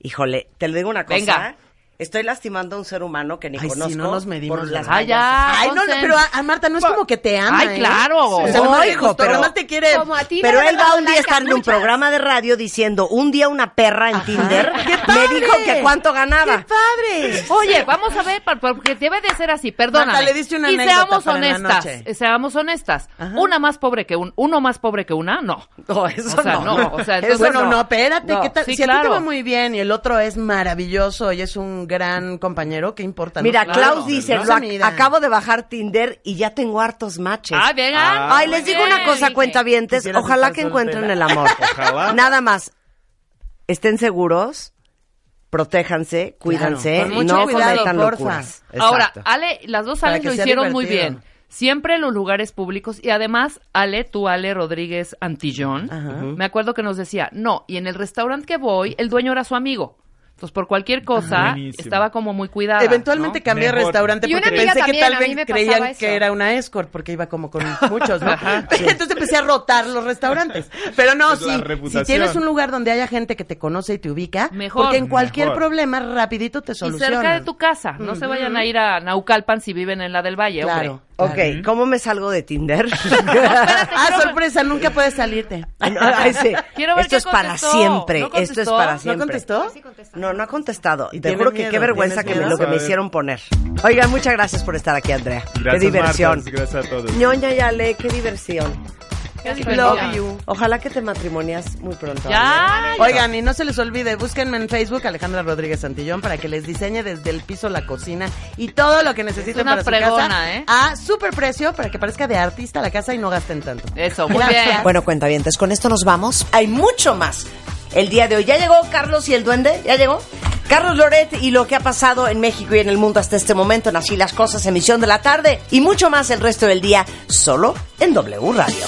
Híjole, te le digo una cosa. Venga. Estoy lastimando a un ser humano que ni Ay, conozco. no nos medimos por las ya. vallas. Ay, no, no, pero a, a Marta no es como que te ama. Ay, ¿eh? claro. O sea, no, No, hijo, gustó, pero- nomás te quiere. Como a ti, Pero él va un día a estar en un programa de radio diciendo, un día una perra en Tinder ¡Qué me dijo que cuánto ganaba. ¡Qué padre! Oye, vamos a ver, porque debe de ser así, perdóname. Marta, le diste una y anécdota seamos para la honestas, eh, seamos honestas. Ajá. Una más pobre que un, uno más pobre que una, no. No, eso O sea, no. no, o sea, Eso entonces- bueno, no. no, espérate, No. ¿qué tal? Sí, si a ti te va muy bien y el otro es maravilloso y es un gran compañero, ¿qué importa? Mira, Klaus dice, no "Lo se ac- mida. acabo de bajar Tinder y ya tengo hartos matches. Ah, venga. Ay, Muy les digo una cosa, cuentavientes, ojalá estar que encuentren soltera. el amor. Ojalá. Nada más, estén seguros, protéjanse, cuídense, con mucho no cuidado, cometan porfa. locuras. Ahora, Exacto. Ale, las dos Para Ales que lo sea hicieron muy divertido. bien. Siempre en los lugares públicos y además, Ale, tú, Ale Rodríguez Antillón, Ajá. me acuerdo que nos decía, no, y en el restaurante que voy, el dueño era su amigo. Entonces, por cualquier cosa, Buenísimo. estaba como muy cuidada. Eventualmente ¿no? cambié de restaurante Y porque pensé que tal vez creían eso. que era una escort porque iba como con muchos, ¿no? Entonces empecé a rotar los restaurantes. Pero no, Es la sí, si tienes un lugar donde haya gente que te conoce y te ubica, Mejor. porque en cualquier Mejor. problema rapidito te Y soluciona. cerca de tu casa. No se vayan a ir a Naucalpan si viven en la del Valle, Claro. hombre. Ok, ¿cómo me salgo de Tinder? Ah, sorpresa, nunca puedes salirte. Ay, no, ay, sí. Quiero ver Esto es para siempre. ¿No Esto es para ¿No siempre. contestó? No, no ha contestado. Y Te juro que miedo, qué vergüenza que me- lo que me hicieron poner. Oigan, muchas gracias por estar aquí, Andrea. Gracias, qué diversión. Marta, gracias a todos. Ñoña y Ale, qué diversión. Love you. Ojalá que te matrimonias muy pronto. Ya. Oigan, y no se les olvide, búsquenme en Facebook Alejandra Rodríguez Santillón para que les diseñe desde el piso la cocina y todo lo que necesiten una para su casa ¿eh? a super precio para que parezca de artista la casa y no gasten tanto. Eso, muy Gracias. bien. Bueno, cuentavientes, con esto nos vamos. Hay mucho más el día de hoy. ¿Ya llegó Carlos y el duende? ¿Ya llegó? Carlos Loret y lo que ha pasado en México y en el mundo hasta este momento en Así las Cosas, emisión de la tarde y mucho más el resto del día, solo en W Radio.